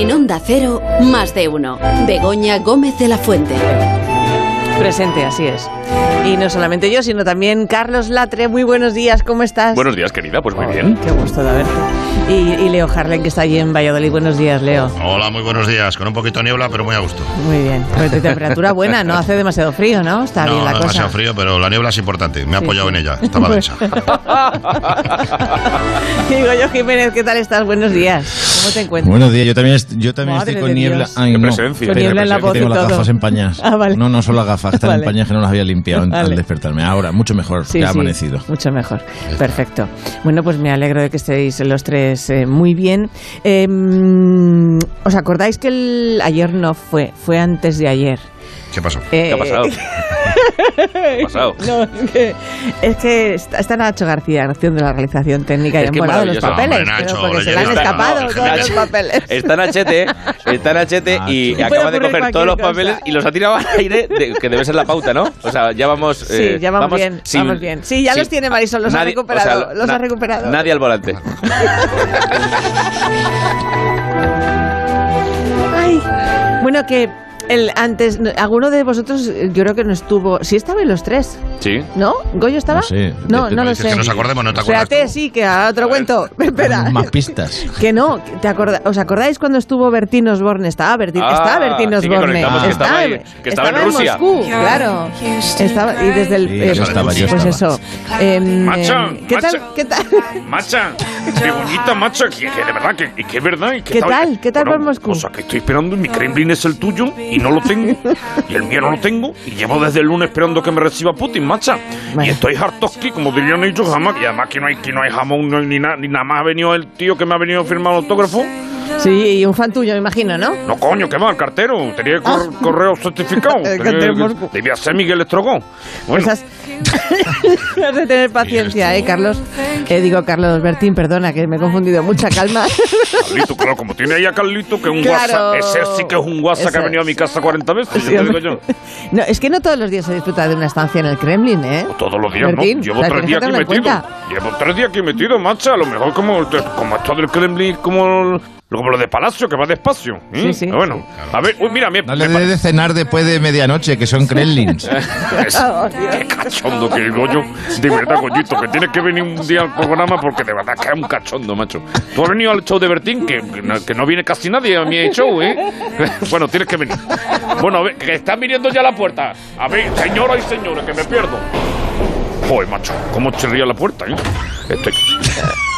En Onda Cero, más de uno. Begoña Gómez de la Fuente. Presente, así es. Y no solamente yo, sino también Carlos Latre. Muy buenos días, ¿cómo estás? Buenos días, querida, pues muy Oh, bien. Qué gusto de verte. Y, y Leo Harlen, que está allí en Valladolid. Buenos días, Leo. Hola, muy buenos días. Con un poquito de niebla, pero muy a gusto. Muy bien. Pues de temperatura buena, no hace demasiado frío, ¿no? Está no, bien la no cosa. demasiado frío, pero la niebla es importante. Me he Sí, apoyado sí. en ella. Estaba densa. Digo yo, Jiménez, ¿qué tal estás? Buenos días. ¿Cómo te encuentras? Buenos días, yo también, yo también Madre estoy con niebla. Dios. Ay, Qué no. presencia. Con niebla en la voz y tengo las todo. gafas empañadas. Ah, vale. No, no son las gafas, están Vale. empañadas que no las había limpiado Vale. al despertarme. Ahora, mucho mejor, Sí, ya ha sí, amanecido. Mucho mejor. Perfecto. Bueno, pues me alegro de que estéis los tres eh, muy bien. Eh, ¿Os acordáis que el ayer no fue? Fue antes de ayer. ¿Qué pasó? ¿Qué Eh, ha pasado? ¿Qué ha pasado? No, es que, es que está, está Nacho García haciendo la realización técnica y han volado los papeles, Hombre, Nacho, porque se le han lleva- escapado No, todos los Nacho, papeles. Está Nachete, está Nachete y Nacho. acaba de coger todos los cualquier papeles cosa. y los ha tirado al aire, de- que debe ser la pauta, ¿no? O sea, ya vamos... Sí, eh, ya vamos, bien, sin- vamos bien. Sí, ya sin- los tiene Marisol, los ha nadie- recuperado, o sea, los na- ha recuperado. Nadie al volante. Ay, bueno, que el antes, no, alguno de vosotros, eh, yo creo que no estuvo. Sí, estaban los tres, Sí. ¿no? ¿Goyo estaba? No sé. No, Te- no lo sé. que nos acordemos, no te acuerdas. Espérate, tú? sí, que ahora te lo cuento. Espera. Más pistas. Que no, te acorda- ¿os acordáis cuando estuvo Bertín Osborne? Estaba Bertín, Ah, estaba Bertín sí que Osborne. conectamos, que estaba ahí, que estaba en Rusia. Moscú, claro. Estaba, y desde el. Sí, eh, yo estaba, yo pues estaba. eso. Macho, em, ¿Qué tal? macho. ¿Qué tal? Macha, qué bonita, macha, que, que de verdad, que, que es verdad. Y que ¿Qué tal? ¿Qué tal por Moscú? O sea, que estoy esperando, mi Kremlin es el tuyo y no lo tengo, y el mío no lo tengo, y llevo desde el lunes esperando que me reciba Putin, macha. Bueno. Y estoy harto aquí, como dirían ellos, jamás, y además que no hay, que no hay jamón, no hay ni, nada, ni nada más ha venido el tío que me ha venido a firmar el autógrafo. Sí, y un fan tuyo, me imagino, ¿no? No, coño, ¿qué va? El cartero, tenía cor- correo certificado. Ah. El Tenía- cartero Moscú. Debía ser Miguel Estrogón. Bueno, Esas- Has de tener paciencia, ¿eh, Carlos? Eh, digo, Carlos Bertín, perdona, que me he confundido. Mucha calma. Carlito, claro, como tiene ahí a Carlito, que es un Claro. WhatsApp. Ese sí que es un WhatsApp que ha Eso venido a mi casa 40 veces, Sí, yo te digo yo. No, es que no todos los días se disfruta de una estancia en el Kremlin, ¿eh? Todos los días, Bertín, ¿no? Llevo o tres días aquí metido. Llevo tres días aquí metido, macha. A lo mejor como, como esto del Kremlin, como, como lo de Palacio, que va despacio. ¿eh? Sí, sí. Pero Bueno, a ver, uy, mira, me, No le me dé de cenar después de medianoche, que son Kremlins. Qué cachondo que es, Goyo. De verdad, Goyito, que tienes que venir un día al programa porque de verdad que es un cachondo, macho. Tú has venido al show de Bertín, que, que no, que no viene casi nadie a mi show, ¿eh? Bueno, tienes que venir. Bueno, a ver, que están viniendo ya a la puerta. A ver, señoras y señores, que me pierdo. Joder, macho, cómo chirría la puerta, ¿eh? Esto hay que...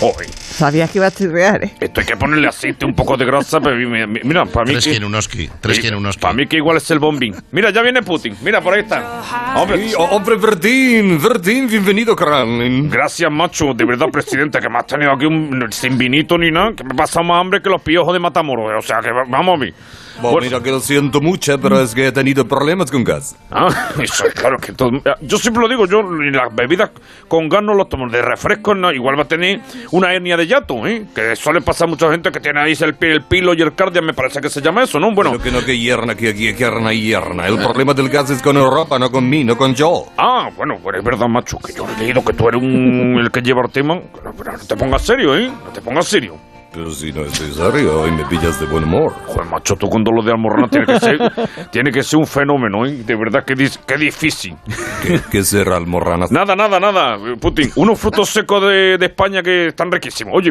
Joder, Sabías que iba a chirrear, ¿eh? esto hay que ponerle aceite, un poco de grasa, pero mira, para mí Tres que... Kirunoski. Tres Kirunoski. Para mí que igual es el bombín. Mira, ya viene Putin. Mira, por ahí está. Hombre, Sí, hombre, Bertín, Bertín, bienvenido, Kremlin. Gracias, macho. De verdad, presidente, que me has tenido aquí un, sin vinito ni nada, que me pasa más hambre que los piojos de Matamoros. O sea, que va- vamos a mí. Bueno, Bueno, mira que lo siento mucho, pero es que he tenido problemas con gas. ah, eso, claro que todo. Yo siempre lo digo, yo las bebidas con gas no los tomo. De refresco, no, igual va a tener una hernia de yato, ¿eh? Que suele pasar a mucha gente que tiene ahí el, el pilo y el cardia, me parece que se llama eso, ¿no? Bueno. Pero que no que hierna, que aquí hierna hierna. El problema del gas es con Europa, no con mí, no con yo. Ah, bueno, pues es verdad, macho, que yo he leído que tú eres un, el que lleva el tema. Pero, pero no te pongas serio, ¿eh? No te pongas serio. Pero si no estoy serio, hoy me pillas de buen humor. Joder, macho, tú con lo de Almorrana tiene que ser, tiene que ser un fenómeno, ¿eh? De verdad, que, qué difícil. ¿Qué, qué será almorranas? Nada, nada, nada, Putin. Unos frutos secos de, de España que están riquísimos. Oye,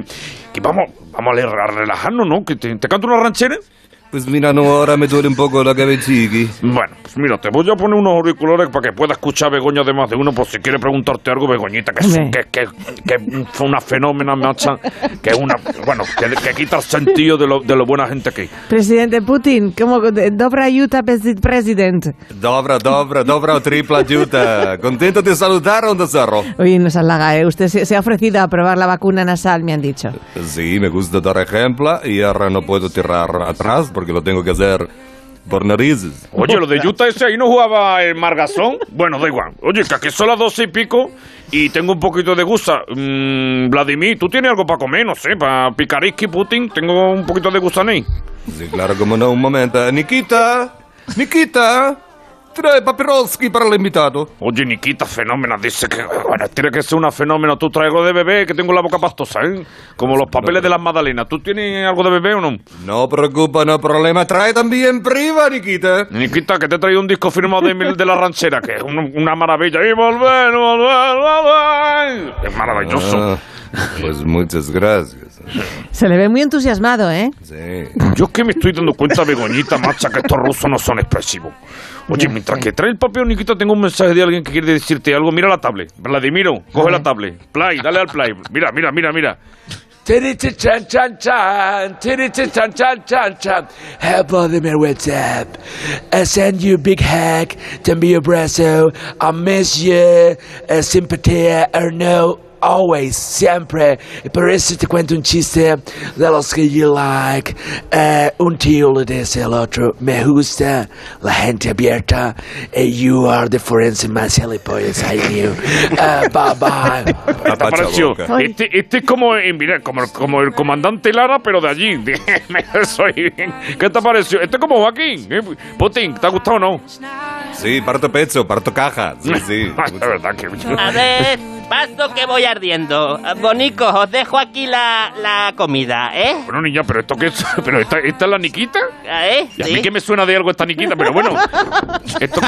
que vamos, vamos a, le- a relajarnos, ¿no? Que te, te canto una ranchera. Pues mira, no, ahora me duele un poco la cabecita. Bueno, pues mira, te voy a poner unos auriculares para que pueda escuchar a Begoña de más de uno por si quiere preguntarte algo, Begoñita, que, es, que, que, que fue una fenómena, macha, que es una, bueno, que, que quita el sentido de lo, de lo buena gente que. Presidente Putin, como dobra yuta president. Dobra, dobra, dobra, tripla yuta. Contento de saludar, Onda Cerro. Oye, nos halaga, ¿eh? Usted se, se ha ofrecido a probar la vacuna nasal, me han dicho. Sí, me gusta dar ejemplo y ahora no puedo tirar atrás porque lo tengo que hacer por narices. Oye, lo de Utah ese ahí no jugaba el Margazón. Bueno, da igual. Oye, que aquí son las doce y pico y tengo un poquito de gusa. Mm, Vladimir, ¿tú tienes algo para comer? No sé, para picariski Putin. Tengo un poquito de gusaní. Sí, claro, como no, un momento. Nikita, Nikita, trae papiroski para el invitado. Oye, Nikita, fenómena, dice que bueno, tiene que ser una fenómeno. Tú traigo de bebé que tengo la boca pastosa, ¿eh? Como los papeles de las magdalenas. ¿Tú tienes algo de bebé o no? No preocupa, no problema. Trae también priva, Nikita. Nikita, que te he traído un disco firmado de Emil de la Ranchera, que es un- una maravilla. Y volver, volver, volver. Es maravilloso. Ah, pues muchas gracias. Se le ve muy entusiasmado, ¿eh? Sí. Yo es que me estoy dando cuenta, Begoñita, macha, que estos rusos no son expresivos. Oye, mientras que trae el papel, Nikita, tengo un mensaje de alguien que quiere decirte algo. Mira la tablet. Vladimiro, coge la tablet. Play, dale al play. Mira, mira, mira, mira. Chan chan chan, chan chan chan chan. Hey Vladimir, what's up? I send you a big to be abrazo. I miss you, simpatía, or no, always, siempre. Por eso te cuento un chiste de los que you like. Eh, un tío le dice al otro, me gusta la gente abierta. eh, you are the forensic más gilipollas I knew. Eh, bye bye. ¿Qué te Apacha pareció? boca. Este, este es como, eh, mira, como, como el comandante Lara, pero de allí. Soy- ¿Qué te pareció? Este es como Joaquín. ¿eh? Putin, ¿te ha gustado o no? Sí, parto pecho, parto caja. Sí, sí. La verdad que... A ver, paso que voy ardiendo. Bonicos, os dejo aquí la, la comida, ¿eh? Bueno, niña, pero esto qué es... ¿Pero esta, esta es la Niquita? ¿Eh? Y a ¿Sí? mí que me suena de algo esta Niquita, pero bueno. Esto,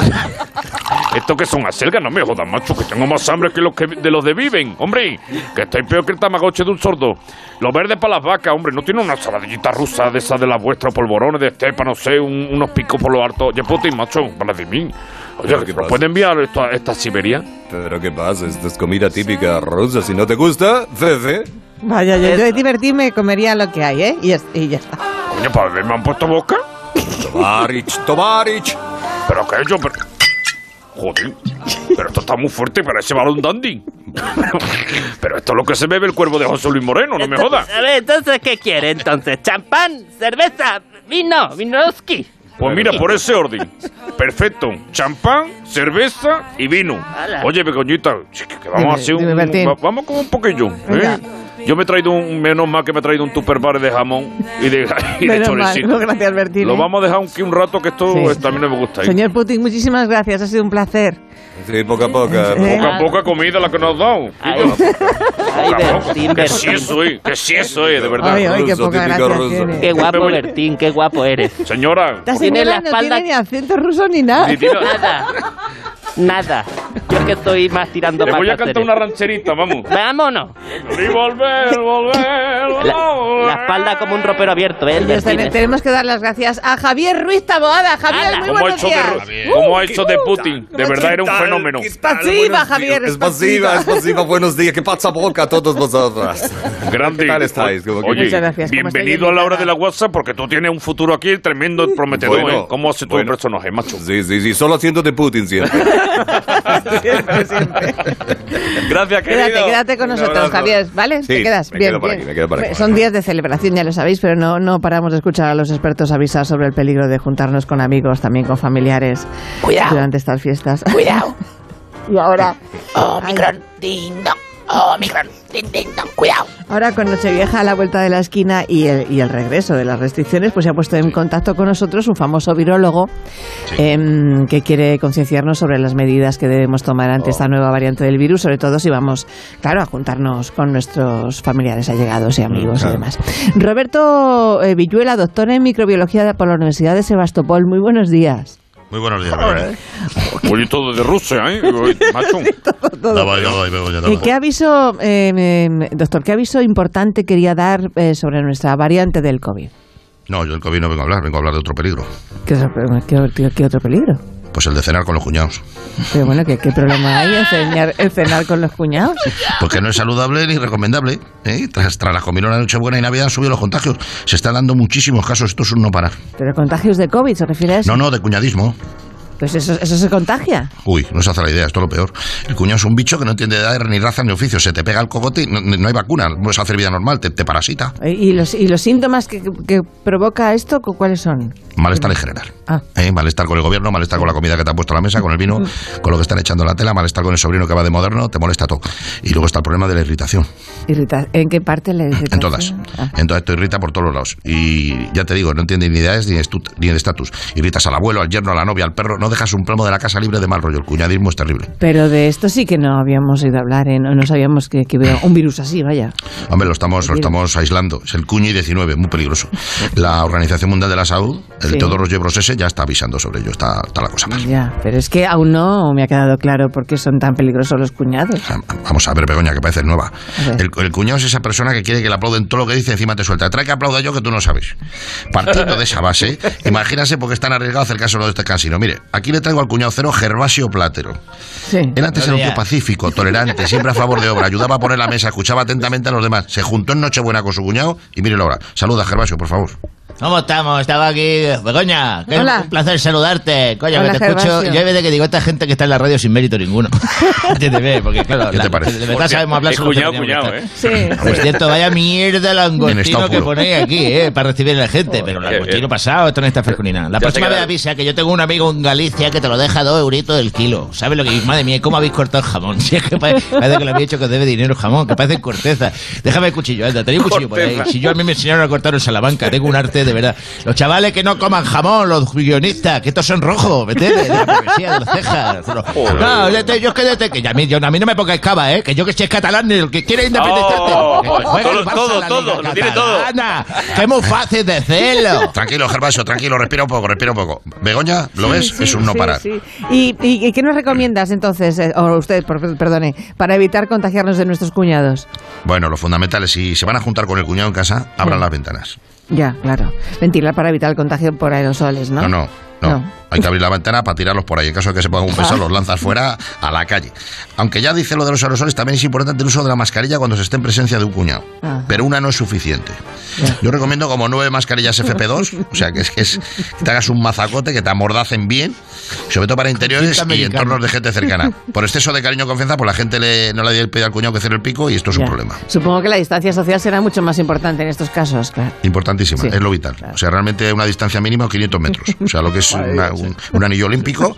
esto que son acelgas, no me jodas, macho, que tengo más hambre que los que de los de viven. Hombre, que estáis peor que el tamagotchi de un sordo. Los verdes para las vacas, hombre, no tiene una saladillita rusa de esas de las vuestras, polvorones de estepa, no sé, un- unos picos por lo alto. Oye, Putin, macho, Vladimir. Oye, ¿Qué ¿nos pasa? puede enviar esto a esta Siberia? Pero ¿qué pasa? Esto es comida típica rusa. Si no te gusta, Fefe. Vaya, yo, yo de divertirme comería lo que hay, ¿eh? Y ya, y ya está. Coño, para beber me han puesto boca. Tovarich, Tovarich. Pero que yo, pero... Joder, pero esto está muy fuerte para ese balón dandy. Pero esto es lo que se bebe el cuervo de José Luis Moreno, no me jodas. A ver, entonces, ¿qué quiere entonces? ¿Champán? ¿Cerveza? ¿Vino? ¿Vinoski? Pues mira, por ese orden. Perfecto. Champán, cerveza y vino. Oye, Begoñita, que vamos a hacer dime, un... Bertín. va- vamos con un poquillo. Venga. Yo me he traído un... Menos mal que me he traído un tupperware de jamón y de, y de mal, gracias, Bertín. Lo vamos a dejar aquí un rato que esto Sí. a mí no me gusta. ¿eh? Señor Putin, muchísimas gracias, ha sido un placer. Sí, poco a poco. Eh. Poca, poca comida la que nos has dado. Ay, ay, Poca, poca. Bertín, Que eso es, que eso es, de verdad. Ay, ay, qué poca gracia guapo, Bertín, qué guapo eres. Señora, Tiene la no espalda- tiene ni acento ruso ni nada. ni Nada. Nada. Yo que estoy más tirando le voy a cantar una rancherita, vamos. Vámonos. Y volver, volver, La, volver. la espalda como un ropero abierto, ¿eh? Pues ten- tenemos que dar las gracias a Javier Ruiz Taboada. Javier, Ala. muy ¿Cómo ha buenos hecho de, días. cómo ha hecho de Putin? De verdad era un fenómeno. Pasiva, Javier, Es pasiva, es pasiva. Buenos días. ¿Qué pasa boca a todos vosotros? Grande. ¿Qué tal estáis? ¿Cómo que- Oye, Muchas gracias. ¿Cómo está bienvenido a la hora de la WhatsApp porque tú tienes un futuro aquí tremendo, prometedor. Bueno, ¿eh? ¿Cómo hace tu bueno. personaje, macho? Sí, sí, sí. Solo haciendo de Putin siempre. Siempre, siempre. Gracias, Quédate, querido. quédate con Un nosotros. Javier, ¿vale? Sí, te quedas. me bien, quedo bien. aquí, me quedo por aquí. Son días de celebración, ya lo sabéis, pero no, no paramos de escuchar a los expertos avisar sobre el peligro de juntarnos con amigos, también con familiares Cuidado. durante estas fiestas. Cuidado. y ahora, Omicron, ding dong. Omicron, ding ding dong. Cuidado. ahora con Nochevieja a la vuelta de la esquina y el, y el regreso de las restricciones, pues se ha puesto en contacto con nosotros un famoso virólogo em, que quiere concienciarnos sobre las medidas que debemos tomar ante esta nueva variante del virus, sobre todo si vamos, claro, a juntarnos con nuestros familiares allegados y amigos y demás. Roberto eh, Villuela, doctor en microbiología por la Universidad de Sebastopol. Muy buenos días. Muy buenos días, Begoña. Oye, todo de Rusia, ¿eh? Macho. ¿Y qué aviso, eh, eh, doctor, qué aviso importante quería dar eh, sobre nuestra variante del COVID? No, yo del COVID no vengo a hablar, vengo a hablar de otro peligro. ¿Qué, qué- qué- qué otro peligro? Pues el de cenar con los cuñados. Pero bueno, ¿qué, qué problema hay en cenar, en cenar con los cuñados? Porque no es saludable ni recomendable. ¿eh? Tras, tras la comilona de Nochebuena y Navidad han subido los contagios. Se están dando muchísimos casos, esto es un no parar. ¿Pero contagios de COVID se refiere a eso? No, no, de cuñadismo. Pues eso, eso se contagia. Uy, no se hace la idea, esto es lo peor. El cuñado es un bicho que no entiende de edad, ni raza, ni oficio. Se te pega el cogote y no, no hay vacuna. No puedes hacer vida normal, te, te parasita. ¿Y los, y los síntomas que, que provoca esto, cu- cuáles son? Malestar en general. Ah. ¿Eh? Malestar con el gobierno, malestar con la comida que te han puesto a la mesa, con el vino, con lo que están echando en la tela, malestar con el sobrino que va de moderno, te molesta todo. Y luego está el problema de la irritación. Irrita- ¿En qué parte le irritación? En todas. Ah. Entonces esto irrita por todos los lados. Y ya te digo, no entiende ni edades ni estu- ni de estatus. Irritas al abuelo, al yerno, a la novia, al perro. No, no dejas un plomo de la casa libre de mal rollo. El cuñadismo es terrible. Pero de esto sí que no habíamos oído hablar, ¿eh? no, no sabíamos que, que hubiera un virus así, vaya. Hombre, lo estamos, lo estamos aislando. Es el cuñi 19, muy peligroso. La Organización Mundial de la Salud, el Sí. todos los Yebros ese, ya está avisando sobre ello. Está, está la cosa mal. Ya, pero es que aún no me ha quedado claro por qué son tan peligrosos los cuñados. Vamos a ver, Begoña, que parece nueva. El, el cuñado es esa persona que quiere que le aplauden todo lo que dice, encima te suelta. Trae que aplauda yo que tú no sabes. Partiendo de esa base, imagínase por qué es tan arriesgado hacer caso de este cansino. Mire, aquí le traigo al cuñado cero Gervasio Platero. Sí. Él antes era un tío pacífico, tolerante, siempre a favor de obra, ayudaba a poner la mesa, escuchaba atentamente a los demás. Se juntó en Nochebuena con su cuñado y mírelo ahora. Saluda, Gervasio, por favor. ¿Cómo estamos? Estaba aquí. Begoña, Hola. un placer saludarte. Coño, Hola, que te escucho. Yo hay veces que digo, esta gente que está en la radio sin mérito ninguno. Entiéndeme, porque claro, ¿Qué te parece? de verdad sabemos hablar Es solo cuñado, que ¿eh? estar. Sí. Por cierto, vaya mierda En langostino estado que puro. ponéis aquí, ¿eh? Para recibir a la gente. Pero Bien, langostino bien. pasado, esto no está fresco ni nada. La Ya próxima te vez queda- avisa que yo tengo un amigo en Galicia que te lo deja dos euritos del kilo. ¿Sabes lo que Madre mía, ¿cómo habéis cortado el jamón? Si es que parece, parece que le habéis hecho que os debe dinero el jamón, que parece corteza. Déjame el cuchillo, anda, tenéis un cuchillo por ahí. Corteza. Si yo a mí me enseñaron a cortar en Salamanca, tengo un arte de verdad. Los chavales que no coman jamón, los guionistas, que estos son rojos, ¿me entiendes? De la poesía, de las cejas. No, yo es que desde que ya a mí, yo, a mí no me pongáis cava, ¿eh? Que yo que si es catalán, el que quiere independizarte. Oh, todo, todo, todo, lo tiene todo. Que es muy fácil de hacerlo. Tranquilo, Gervasio, tranquilo, respira un poco, respira un poco. Begoña, ¿lo ves? Sí, es un no sí, parar. sí. ¿Y, y, y qué nos recomiendas entonces, eh, o usted, por- perdone, para evitar contagiarnos de nuestros cuñados? Bueno, lo fundamental es si se van a juntar con el cuñado en casa, abran Sí. las ventanas. Ya, claro. Ventilar para evitar el contagio por aerosoles, ¿no? No, no, no. Hay que abrir la ventana para tirarlos por ahí. En caso de que se pongan un peso, Ah. los lanzas fuera a la calle. Aunque ya dice lo de los aerosoles, también es importante el uso de la mascarilla cuando se esté en presencia de un cuñado. Ajá. Pero una no es suficiente. Yo recomiendo como nueve mascarillas FP2, o sea, que es que, es, que te hagas un mazacote, que te amordacen bien, sobre todo para interiores y entornos de gente cercana. Por exceso de cariño o confianza, pues la gente le, no le dio el pedido al cuñado que cierre el pico y esto es un problema. Supongo que la distancia social será mucho más importante en estos casos, claro. Importantísima, Sí. es lo vital. O sea, realmente una distancia mínima de 500 metros. O sea, lo que es una- un, un anillo olímpico.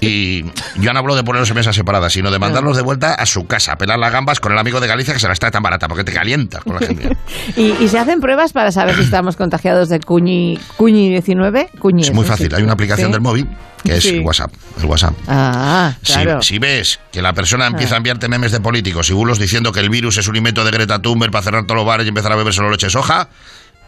Y yo no hablo de ponerlos en mesas separadas, sino de mandarlos de vuelta a su casa, a pelar las gambas con el amigo de Galicia que se las trae tan barata, porque te calientas con la gente. ¿Y, y se hacen pruebas para saber si estamos contagiados de cuñi, cuñi 19? Cuñi, Es muy fácil, hay una aplicación ¿Sí? del móvil que es Sí. el WhatsApp. El WhatsApp. Ah, Si- claro. Si, ves que la persona empieza Ah. a enviarte memes de políticos y bulos diciendo que el virus es un invento de Greta Thunberg para cerrar todos los bares y empezar a beber solo leche soja,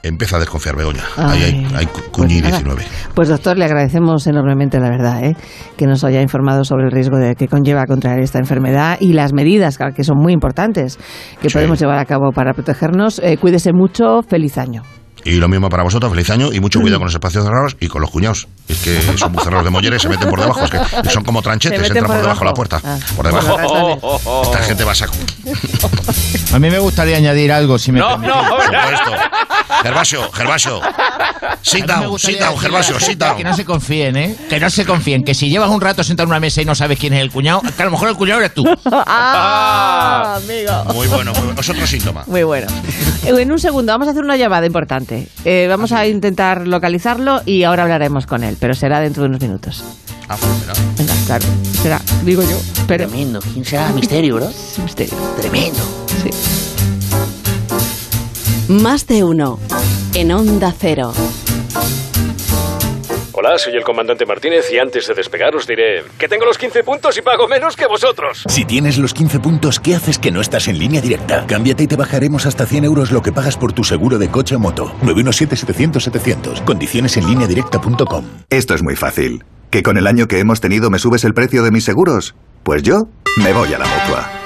empieza a desconfiar, Begoña. Ahí hay, Ay, hay cu- cuñi pues nada. 19. Pues doctor, le agradecemos enormemente, la verdad, ¿eh? que nos haya informado sobre el riesgo de que conlleva contraer esta enfermedad y las medidas que son muy importantes que Sí. podemos llevar a cabo para protegernos. Eh, cuídese mucho, feliz año. Y lo mismo para vosotros, feliz año y mucho cuidado con los espacios cerrados y con los cuñados. Es que son muy cerrados de molleres, se meten por debajo, es que son como tranchetes, entran por, por debajo de la puerta. Ah. Por debajo. Esta gente va a saco. A mí me gustaría añadir algo, si me No, permite. no, Por supuesto. Gervasio, Gervasio. Sit down, sit down, Gervasio, sit down. Que no se confíen, ¿eh? Que no se confíen. Que si llevas un rato sentado en una mesa y no sabes quién es el cuñado, que a lo mejor el cuñado eres tú. ¡Ah, amigo! Muy bueno, muy bueno. Es otro síntoma. Muy bueno. En un segundo, vamos a hacer una llamada importante. Eh, vamos a intentar localizarlo y ahora hablaremos con él, pero será dentro de unos minutos. Ah, pues mira. Venga, claro, será, digo yo, pero... Tremendo. ¿Quién será? Misterio, ¿no? Misterio. Tremendo. Sí. Más de uno. En Onda Cero. Hola, soy el comandante Martínez y antes de despegar os diré que tengo los 15 puntos y pago menos que vosotros. Si tienes los 15 puntos, ¿qué haces que no estás en línea directa? Cámbiate y te bajaremos hasta 100 euros lo que pagas por tu seguro de coche o moto. 917-700-700. Condiciones en línea directa.com. Esto es muy fácil. ¿Que con el año que hemos tenido me subes el precio de mis seguros? Pues yo me voy a la mutua.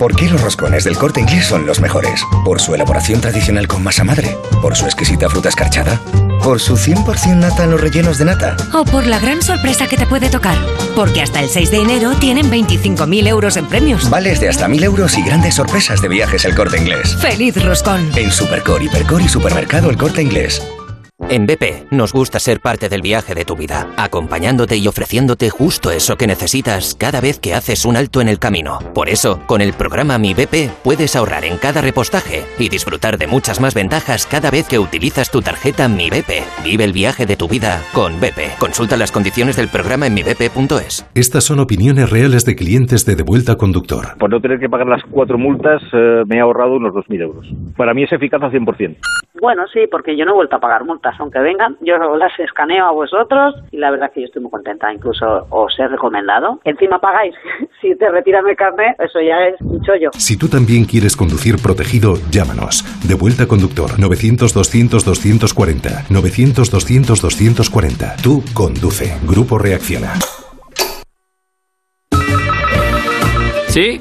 ¿Por qué los roscones del corte inglés son los mejores? ¿Por su elaboración tradicional con masa madre? ¿Por su exquisita fruta escarchada? ¿Por su 100% nata en los rellenos de nata? O por la gran sorpresa que te puede tocar. Porque hasta el 6 de enero tienen 25.000 euros en premios. Vales de hasta 1000 euros y grandes sorpresas de viajes el corte inglés. ¡Feliz roscón! En Supercor, Hipercor y Supermercado el corte inglés. En BP nos gusta ser parte del viaje de tu vida, acompañándote y ofreciéndote justo eso que necesitas cada vez que haces un alto en el camino. Por eso, con el programa Mi BP puedes ahorrar en cada repostaje y disfrutar de muchas más ventajas cada vez que utilizas tu tarjeta Mi BP. Vive el viaje de tu vida con BP. Consulta las condiciones del programa en mibp.es. Estas son opiniones reales de clientes de Devuelta Conductor. Por no tener que pagar las cuatro multas, eh, me he ahorrado unos 2.000 euros. Para mí es eficaz al 100%. Bueno, sí, porque yo no he vuelto a pagar multas, aunque vengan, yo las escaneo a vosotros y la verdad que yo estoy muy contenta, incluso os he recomendado. Encima pagáis, si te retiran el carnet, eso ya es un chollo. Si tú también quieres conducir protegido, llámanos. Devuelta Conductor 900-200-240. 900-200-240. Tú conduce. Grupo Reacciona. ¿Sí?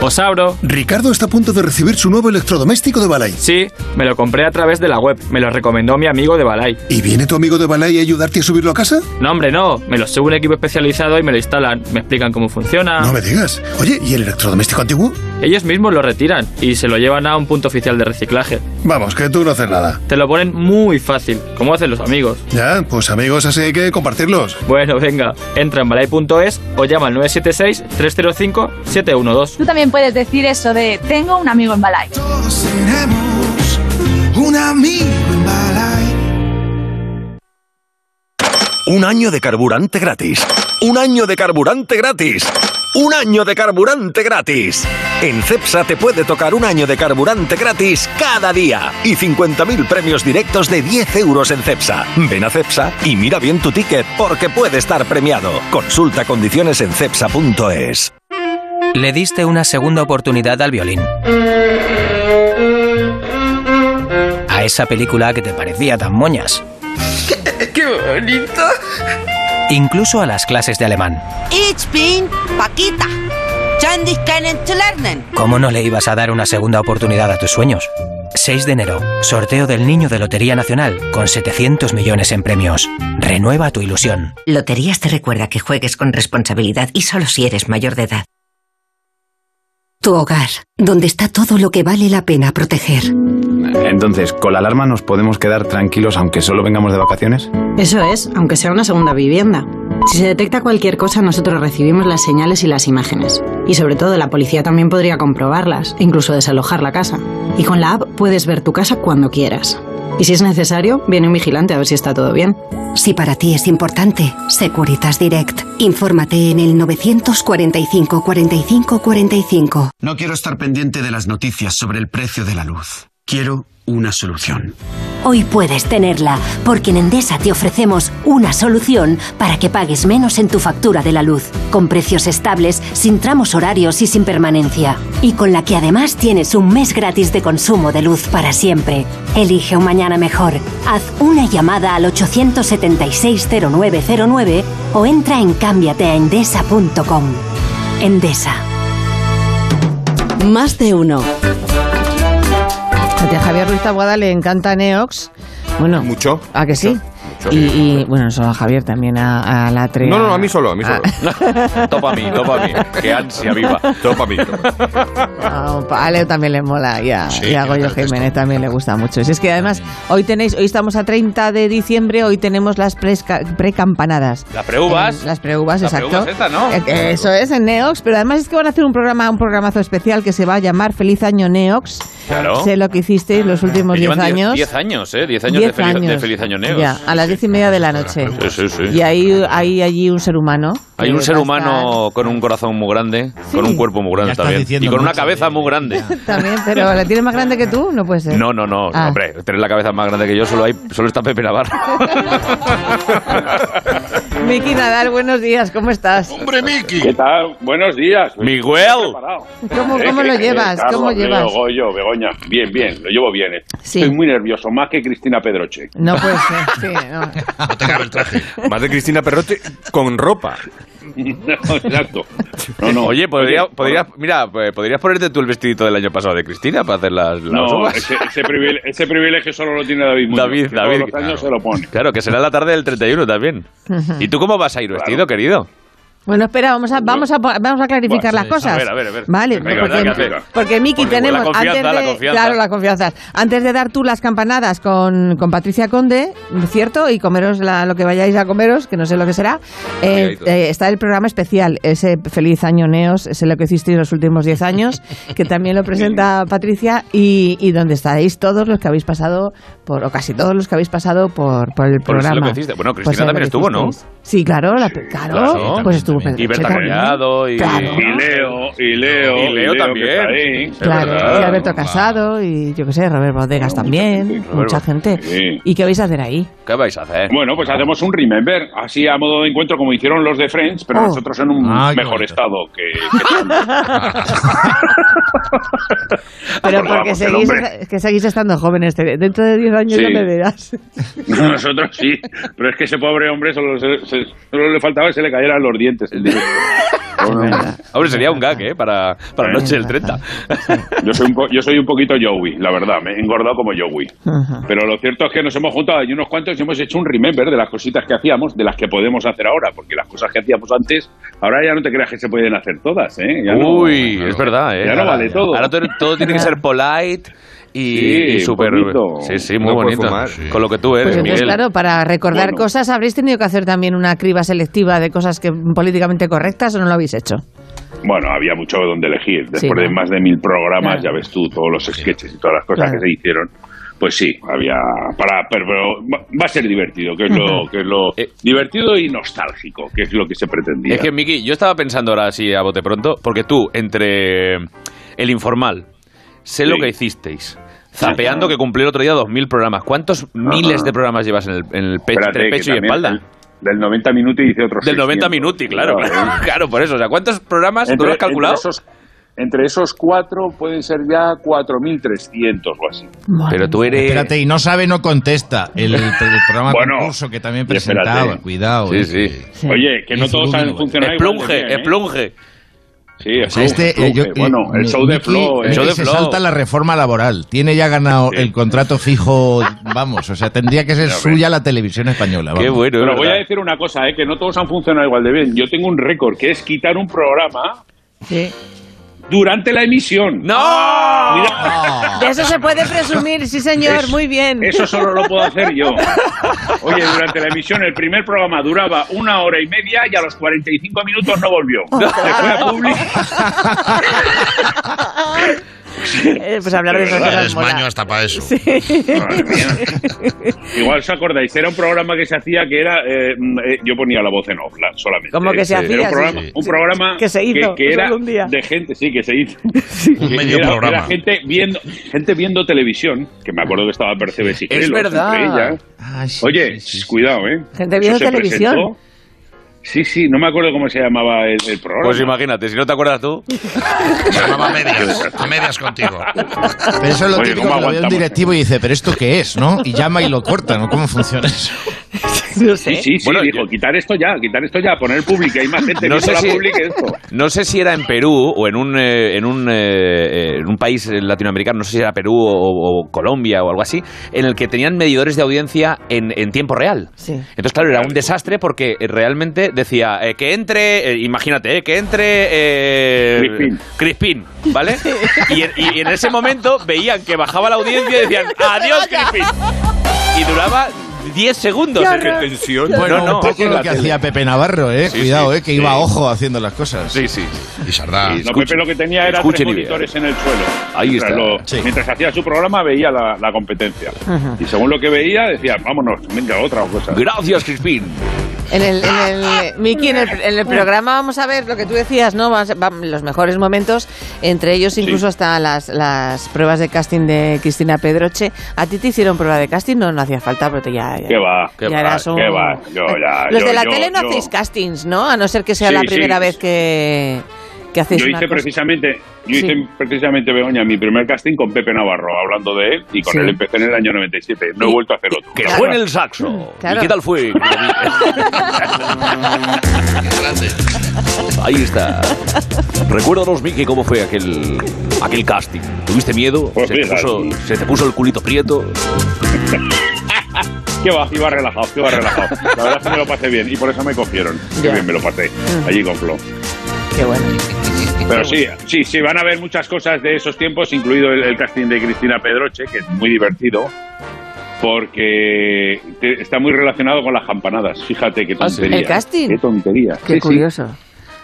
Os abro. Ricardo está a punto de recibir su nuevo electrodoméstico de Balay. Sí, me lo compré a través de la web. Me lo recomendó mi amigo de Balay. ¿Y viene tu amigo de Balay a ayudarte a subirlo a casa? No, hombre, no. Me lo sube un equipo especializado y me lo instalan. Me explican cómo funciona. No me digas. Oye, ¿y el electrodoméstico antiguo? Ellos mismos lo retiran y se lo llevan a un punto oficial de reciclaje. Vamos, que tú no haces nada. Te lo ponen muy fácil, como hacen los amigos. Ya, pues amigos, así hay que compartirlos. Bueno, venga, entra en balay.es o llama al 976-305-712. Tú también puedes decir eso de tengo un amigo en. Todos tenemos un amigo en Balay. Un año de carburante gratis. Un año de carburante gratis. Un año de carburante gratis. En CEPSA te puede tocar un año de carburante gratis cada día y 50.000 premios directos de 10 euros en CEPSA. Ven a CEPSA y mira bien tu ticket porque puede estar premiado. Consulta condiciones en CEPSA.es. Le diste una segunda oportunidad al violín. A esa película que te parecía tan moñas. ¡Qué bonito! Incluso a las clases de alemán. Ich bin Paquita. ¿Cómo no le ibas a dar una segunda oportunidad a tus sueños? 6 de enero, sorteo del Niño de Lotería Nacional, con 700 millones en premios. Renueva tu ilusión. Loterías te recuerda que juegues con responsabilidad y solo si eres mayor de edad. Tu hogar, donde está todo lo que vale la pena proteger. Entonces, ¿con la alarma nos podemos quedar tranquilos aunque solo vengamos de vacaciones? Eso es, aunque sea una segunda vivienda. Si se detecta cualquier cosa, nosotros recibimos las señales y las imágenes. Y sobre todo, la policía también podría comprobarlas, e incluso desalojar la casa. Y con la app puedes ver tu casa cuando quieras. Y si es necesario, viene un vigilante a ver si está todo bien. Si para ti es importante, Securitas Direct. Infórmate en el 945 45 45. No quiero estar pendiente de las noticias sobre el precio de la luz. Quiero una solución. Hoy puedes tenerla, porque en Endesa te ofrecemos una solución para que pagues menos en tu factura de la luz, con precios estables, sin tramos horarios y sin permanencia. Y con la que además tienes un mes gratis de consumo de luz para siempre. Elige un mañana mejor. Haz una llamada al 876-0909 o entra en cambiateaendesa.com. Endesa. Más de uno. A Javier Ruiz Taboada le encanta Neox. Bueno, mucho. ¿A que sí? Mucho. Y, y, bueno, no solo a Javier, también a, a la tre. No, no, a mí solo, a mí solo. topa a mí, topa a mí. Qué ansia viva. Topa a mí. A, a Leo también le mola y a, Sí, y a Goyo Jiménez también le gusta mucho. Si es que además hoy tenéis, hoy estamos a 30 de diciembre, hoy tenemos las precampanadas. Las preuvas. En- Las preuvas, Las exacto. preuvas esta, ¿no? Eh, Eso es en Neox, pero además es que van a hacer un programa, un programazo especial que se va a llamar Feliz Año Neox. Claro. Sé lo que hicisteis los últimos Que 10 llevan años. 10 años, ¿eh? 10 años, 10 de, feliz, de años. feliz año Neos. Ya, a las diez y media de la noche. Sí, sí, sí. Y hay, hay allí un ser humano. Hay un ser humano con un corazón muy grande, con un cuerpo muy grande también. Y con una cabeza muy grande. También, pero ¿la tiene más grande que tú? No puede ser. No, no, no, Ah. hombre, tener la cabeza más grande que yo solo hay, solo está Pepe Navarro. Miki Nadal, buenos días, ¿cómo estás? ¡Hombre, Miki! ¿Qué tal? Buenos días. Miguel. ¿Cómo, cómo lo llevas? Carlos, ¿Cómo llevas? Goyo, Begoña. Bien, bien, lo llevo bien. eh. Sí. Estoy muy nervioso, más que Cristina Pedroche. No puede ser, sí, no. No te cabe el traje. Más de Cristina Perrote con ropa. No, exacto. No, no. Oye, podría, Oye, podrías, mira, pues, podrías ponerte tú el vestidito del año pasado de Cristina para hacer las, las No, ese, ese, privile- ese privilegio solo lo tiene David Muñoz. David, que David. Todos los años se lo pone. Claro, que será la tarde del 31 también. ¿Y tú cómo vas a ir vestido, querido? Bueno, espera, vamos a, vamos a, vamos a clarificar Bueno, las cosas. a ver, a ver, a ver. Vale, Venga, porque, Miki Porque tenemos la antes de, la confianza. claro, la confianza. Antes de dar tú las campanadas con, con Patricia Conde, ¿cierto? Y comeros la- lo que vayáis a comeros, que no sé lo que será. eh, eh, está el programa especial, ese feliz año Neos, ese lo que hicisteis los últimos 10 años, que también lo presenta Patricia y, y donde estáis todos los que habéis pasado por, o casi todos los que habéis pasado por, por el Por programa. lo que hiciste. Bueno, Cristina también estuvo, ¿no? Sí, claro, la- claro, Claro. pues estuvo Pedro Y Berta también. Collado y... Claro. Y Leo, y Leo, Y Leo también. está ahí. Es Claro, verdad. y Alberto Casado y yo qué sé, Robert Bodegas también, mucha gente. Sí. ¿Y qué vais a hacer ahí? ¿Qué vais a hacer? Bueno, pues hacemos un remember, así a modo de encuentro como hicieron los de Friends, pero Oh. nosotros en un Ah, mejor estado que, que Pero porque seguís, que seguís estando jóvenes, dentro de 10 años Sí. ya me verás. nosotros sí, pero es que ese pobre hombre solo, se- se- solo le faltaba que se le cayeran los dientes. El directo. Hombre, sería un gag, ¿eh? Para, para la noche del 30. Yo soy, un po- yo soy un poquito Joey, la verdad, me he engordado como Joey. Pero lo cierto es que nos hemos juntado y unos cuantos y hemos hecho un remember de las cositas que hacíamos, de las que podemos hacer ahora, porque las cosas que hacíamos antes, ahora ya no te creas que se pueden hacer todas, ¿eh? Ya no- Uy, es verdad, ¿eh? Ya no vale todo. Ahora todo, todo tiene que ser polite y, Sí, y súper... bonito. Sí, sí, muy No bonito. Con lo que tú eres, Pues entonces, Miguel. claro, para recordar Bueno. cosas habréis tenido que hacer también una criba selectiva de cosas que políticamente correctas o no lo habéis hecho. Bueno, había mucho donde elegir. Después Sí, ¿no? de más de mil programas, Claro. ya ves tú, todos los sketches y todas las cosas Claro. que se hicieron. Pues sí, había para pero, pero va a ser divertido, que es lo que es lo Eh. divertido y nostálgico, que es lo que se pretendía. Es que, Miki, yo estaba pensando ahora así a bote pronto, porque tú, entre el informal, sé lo que hicisteis, zapeando que cumplió el otro día 2.000 programas. ¿Cuántos miles de programas llevas en el, en el pe- Espérate, entre pecho y espalda? el- del 90 minutos hice otros Del 90 600. minuti, claro, Cuidado, claro, ¿eh? claro, por eso. O sea, ¿cuántos programas tú lo has calculado? Entre esos, entre esos cuatro pueden ser ya 4.300 o así. Pero tú eres... Espérate, y no sabe, no contesta. El, el programa Bueno, concurso que también y espérate. presentaba. Cuidado. Sí, eh. sí. Oye, que no Y todos saben funcionar igual de Esplunge, bien, ¿eh? Sí, Pues esplunge, este, eh, yo- eh, bueno, el show de Flow, ¿eh? Show de se salta la reforma laboral. Tiene ya ganado el contrato fijo, vamos, o sea, tendría que ser suya la televisión española. Qué bueno, Pero voy a decir una cosa, ¿eh? que no todos han funcionado igual de bien. Yo tengo un récord, que es quitar un programa Sí. Durante la emisión. ¡No! Mira, De eso se puede presumir, sí señor, muy bien. Eso solo lo puedo hacer yo. Oye, durante la emisión el primer programa duraba una hora y media y a los 45 minutos no volvió. Se fue a público. Eh, pues hablar de esas cosas mola. Hasta para eso. Madre mía. Igual os acordáis, era un programa que se hacía que era. eh, mm, eh, yo ponía la voz en off la- solamente. ¿Cómo que se Era hacía? Un programa, Sí. un programa Que se hizo, que, era solo un día. de gente, sí, que se hizo. Un Que medio era, programa. era gente viendo, gente viendo televisión, que me acuerdo que estaba Percebes y Es verdad. Ay, sí, Oye, sí, sí, sí. cuidado, ¿eh? Gente viendo televisión. presentó. Sí, sí, no me acuerdo cómo se llamaba el, el programa. Pues imagínate, si no te acuerdas tú. Se llamaba a medias, a medias contigo. Pero eso es lo Oye, típico ¿cómo que lo ve un directivo y dice, ¿pero esto qué es, no? Y llama y lo corta, ¿no? ¿Cómo funciona eso? No sé. Sí, sí, sí, Bueno, dijo, yo- quitar esto ya, quitar esto ya, poner público, hay más gente No sé la si- esto. No sé si era en Perú o en un, eh, en un, eh, en un país latinoamericano, no sé si era Perú o, o Colombia o algo así, en el que tenían medidores de audiencia en, en tiempo real. Sí. Entonces, claro, era un desastre porque eh, realmente decía eh, que entre, eh, imagínate, eh, que entre eh, Crispín. Crispín, ¿vale? Y en, y en ese momento veían que bajaba la audiencia y decían, adiós Crispín. Y duraba 10 segundos. Qué. Tensión. Bueno, no, no, un poco lo que hacía Pepe Navarro, ¿eh? Sí, Cuidado, sí, ¿eh? Que iba sí. a ojo haciendo las cosas. Sí, sí. Y Sardá. No, Pepe lo que tenía era tres monitores en el suelo. Ahí Mientras está. lo- Sí. Mientras hacía su programa veía la, la competencia. Y según lo que veía, decía, vámonos, venga, otra cosa. Gracias, Crispín. En el, en el Miki, en el, en el programa vamos a ver lo que tú decías, ¿no? Vamos los mejores momentos, entre ellos incluso hasta las, las pruebas de casting de Cristina Pedroche. ¿A ti te hicieron prueba de casting? No, no hacía falta, pero te ya... ya- ¿Qué va? Qué ya va, eras un- ¿Qué va? Yo ya, Los yo- de la yo- tele no yo- hacéis castings, ¿no? A no ser que sea Sí, la sí. primera vez que, que hacéis Yo hice precisamente, yo Sí. hice precisamente, Begoña, mi primer casting con Pepe Navarro, hablando de él, y con Sí. él empecé en el año 97. No he vuelto a hacer otro. Que fue en el saxo. Claro. ¿Y qué tal fue? Ahí está. Recuérdanos, Miki, cómo fue aquel, aquel casting. ¿Tuviste miedo? Pues ¿Se, te puso, ¿Se te puso el culito prieto? ¿Qué va? Iba relajado, iba relajado. La verdad es que me lo pasé bien y por eso me cogieron. Qué bien me lo pasé allí con Flo. Qué bueno. Pero sí, sí, sí, van a ver muchas cosas de esos tiempos, incluido el, el casting de Cristina Pedroche, que es muy divertido, porque te- está muy relacionado con las campanadas. Fíjate qué tontería. ¿El casting? Qué tontería. Qué Sí, sí.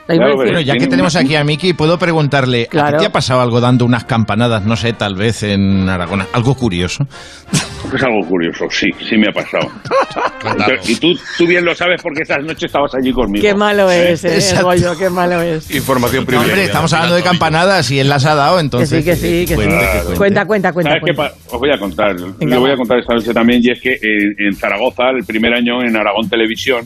La Claro. Bueno, ya que tenemos una- aquí a Miki, puedo preguntarle, ¿a Claro. ti te ha pasado algo dando unas campanadas, no sé, tal vez en Aragón? Algo curioso. Es algo curioso, sí, sí me ha pasado. Entonces, y tú, tú bien lo sabes porque esas noches estabas allí conmigo. Qué malo es, eh, Exacto. Goyo, qué malo es. Información No, privilegiada. hombre, estamos hablando de campanadas y él las ha dado, Que entonces... sí, que sí, que cuente, sí. que cuente. Cuenta, cuenta, cuenta. ¿Sabes qué cuenta. pa- Os voy a contar. Venga, Lo voy a contar esta noche también, y es que en Zaragoza, el primer año en Aragón Televisión,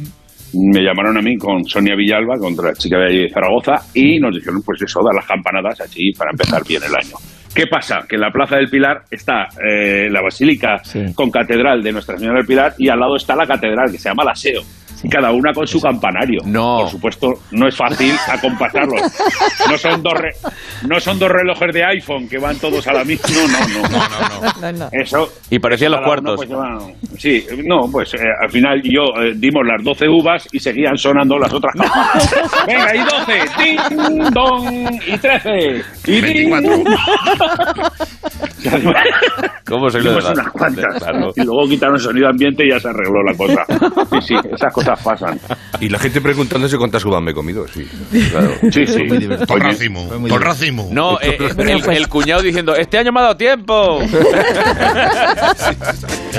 me llamaron a mí con Sonia Villalba, contra la chica de allí de Zaragoza, y nos dijeron, pues eso, dar las campanadas así para empezar bien el año. ¿Qué pasa? Que en la Plaza del Pilar está eh, la Basílica con Catedral de Nuestra Señora del Pilar y al lado está la Catedral, que se llama la SEO. Y cada una con su campanario. No. Por supuesto, no es fácil acompasarlos. No son dos, re- no son dos relojes de iPhone que van todos a la misma. No, no, no. No, no. Eso. Y parecían los cuartos. pues, sí, no, pues eh, al final yo eh, dimos las 12 uvas y seguían sonando las otras. Venga, y 12, ding, dong, y 13, y ding. 24. ¿Cómo soy lo unas cuantas. Claro. Y luego quitaron el sonido ambiente y ya se arregló la cosa. Sí, sí, esas cosas pasan. Y la gente preguntándose cuántas uvas me he comido, sí. Claro. Sí, sí. Oye, racimo. No, eh, eh, el, el cuñado diciendo, este año me ha dado tiempo.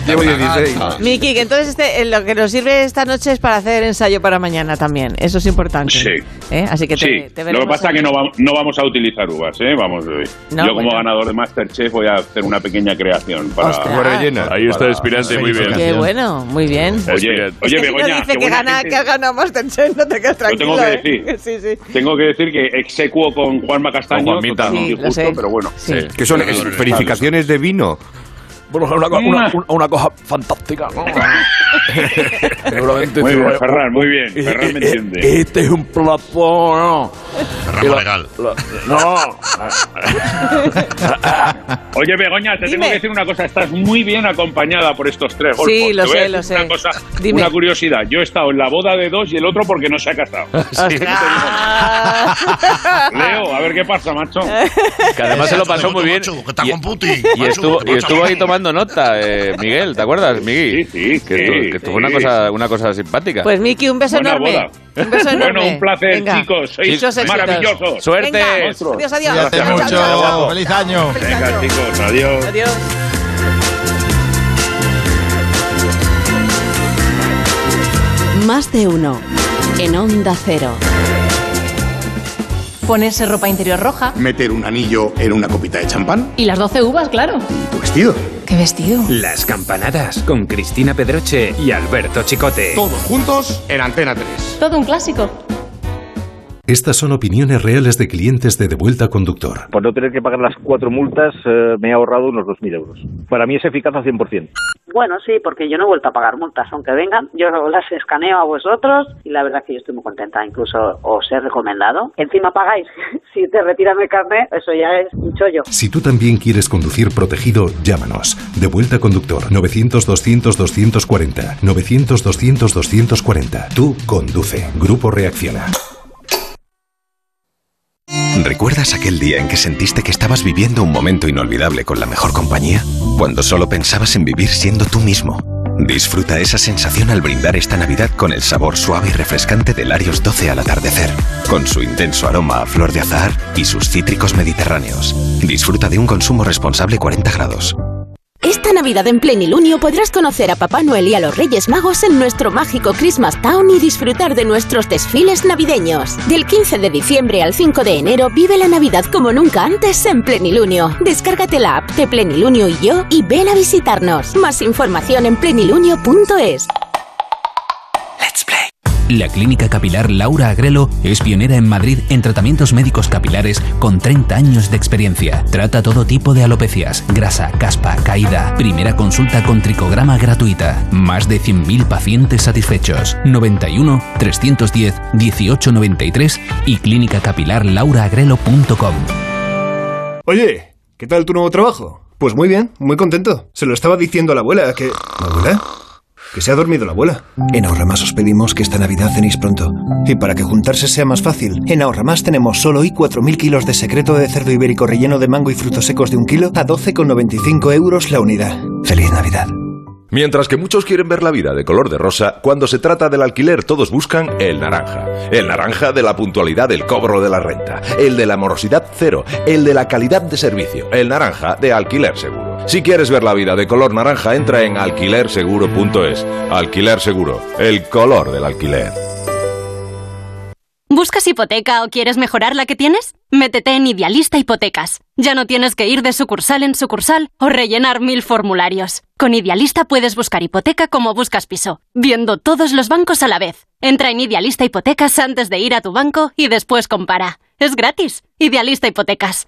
Llevo 16. Miki, que entonces este, eh, lo que nos sirve esta noche es para hacer ensayo para mañana también. Eso es importante. Sí. ¿Eh? Así que te, Sí, te lo que pasa es que no, va- no vamos a utilizar uvas, ¿eh? Vamos, eh, No, yo como bueno. ganador de Masterchef voy a hacer una pequeña creación para... Ostras. Ahí está Para- Espirante, muy bien. Qué bueno, muy bien. Oye, oye, que no que, gana, gente. que ha ganado Masterchef, no te quedas Lo tranquilo. tengo que ¿eh? decir. Sí, sí. Tengo que decir que execuo con Juanma Castaño, Con Juanmita. Sí, sé. pero bueno. Sí. Que son verificaciones de vino. Bueno, una, una- una cosa fantástica. ¿no? Seguramente Muy sí, bien, Ferran, muy bien. Ferran me entiende. Este es un plato, ¿no? Ramo legal. No. Oye, Begoña, te Dime. tengo que decir una cosa. Estás muy bien acompañada por estos tres golfos. Sí, lo sé, lo Una, sé. cosa, Dime. una curiosidad. Yo he estado en la boda de dos y el otro porque no se ha casado. Leo, a ver qué pasa, macho. Que además se lo pasó muy bien. Y- con Putin. Y macho, estuvo, y macho, estuvo ahí tomando nota, eh, Miguel, ¿te acuerdas, Miguel? Sí, sí, Que, sí, estuvo, que estuvo sí. una cosa, una cosa simpática. Pues Miki, un beso Buena enorme. boda. Un beso enorme. Bueno, un placer, Venga. chicos. Sois Muchos éxitos. maravillosos. Suerte. Venga, Monstruos. adiós, adiós. Cuídate Gracias, mucho. Chao, guapo. Feliz año. Feliz Venga, año. chicos, adiós. Adiós. Más de uno. En Onda Cero. Ponerse ropa interior roja. Meter un anillo en una copita de champán. Y las 12 uvas, claro. Tu vestido. ¿Qué vestido? Las campanadas con Cristina Pedroche y Alberto Chicote. Todos juntos en Antena 3. Todo un clásico. Estas son opiniones reales de clientes de Devuelta Conductor. Por no tener que pagar las cuatro multas, eh, me he ahorrado unos 2.000 euros. Para mí es eficaz al 100%. Bueno, sí, porque yo no he vuelto a pagar multas, aunque vengan. Yo las escaneo a vosotros y la verdad que yo estoy muy contenta. Incluso os he recomendado. Encima pagáis. si te retiran el carnet, eso ya es un chollo. Si tú también quieres conducir protegido, llámanos. Devuelta Conductor 900-200-240. 900-200-240. Tú conduce. Grupo Reacciona. ¿Recuerdas aquel día en que sentiste que estabas viviendo un momento inolvidable con la mejor compañía? Cuando solo pensabas en vivir siendo tú mismo. Disfruta esa sensación al brindar esta Navidad con el sabor suave y refrescante del Arios 12 al atardecer, con su intenso aroma a flor de azahar y sus cítricos mediterráneos. Disfruta de un consumo responsable 40 grados. Esta Navidad en Plenilunio podrás conocer a Papá Noel y a los Reyes Magos en nuestro mágico Christmas Town y disfrutar de nuestros desfiles navideños. Del 15 de diciembre al 5 de enero vive la Navidad como nunca antes en Plenilunio. Descárgate la app de Plenilunio y yo y ven a visitarnos. Más información en plenilunio.es. La Clínica Capilar Laura Agrelo es pionera en Madrid en tratamientos médicos capilares con 30 años de experiencia. Trata todo tipo de alopecias, grasa, caspa, caída. Primera consulta con tricograma gratuita. Más de 100.000 pacientes satisfechos. 91 310 1893 y clínicacapilarlauraagrelo.com. Oye, ¿qué tal tu nuevo trabajo? Pues muy bien, muy contento. Se lo estaba diciendo a la abuela que... ¿Abuela? Que se ha dormido la abuela. En Ahorramás os pedimos que esta Navidad cenéis pronto. Y para que juntarse sea más fácil, en Ahorramás tenemos solo hoy 4.000 kilos de secreto de cerdo ibérico relleno de mango y frutos secos de un kilo a 12,95 euros la unidad. ¡Feliz Navidad! Mientras que muchos quieren ver la vida de color de rosa, cuando se trata del alquiler todos buscan el naranja. El naranja de la puntualidad del cobro de la renta, el de la morosidad cero, el de la calidad de servicio, el naranja de alquiler seguro. Si quieres ver la vida de color naranja, entra en alquilerseguro.es. Alquiler seguro, el color del alquiler. ¿Buscas hipoteca o quieres mejorar la que tienes? Métete en Idealista Hipotecas. Ya no tienes que ir de sucursal en sucursal o rellenar mil formularios. Con Idealista puedes buscar hipoteca como buscas piso, viendo todos los bancos a la vez. Entra en Idealista Hipotecas antes de ir a tu banco y después compara. Es gratis. Idealista Hipotecas.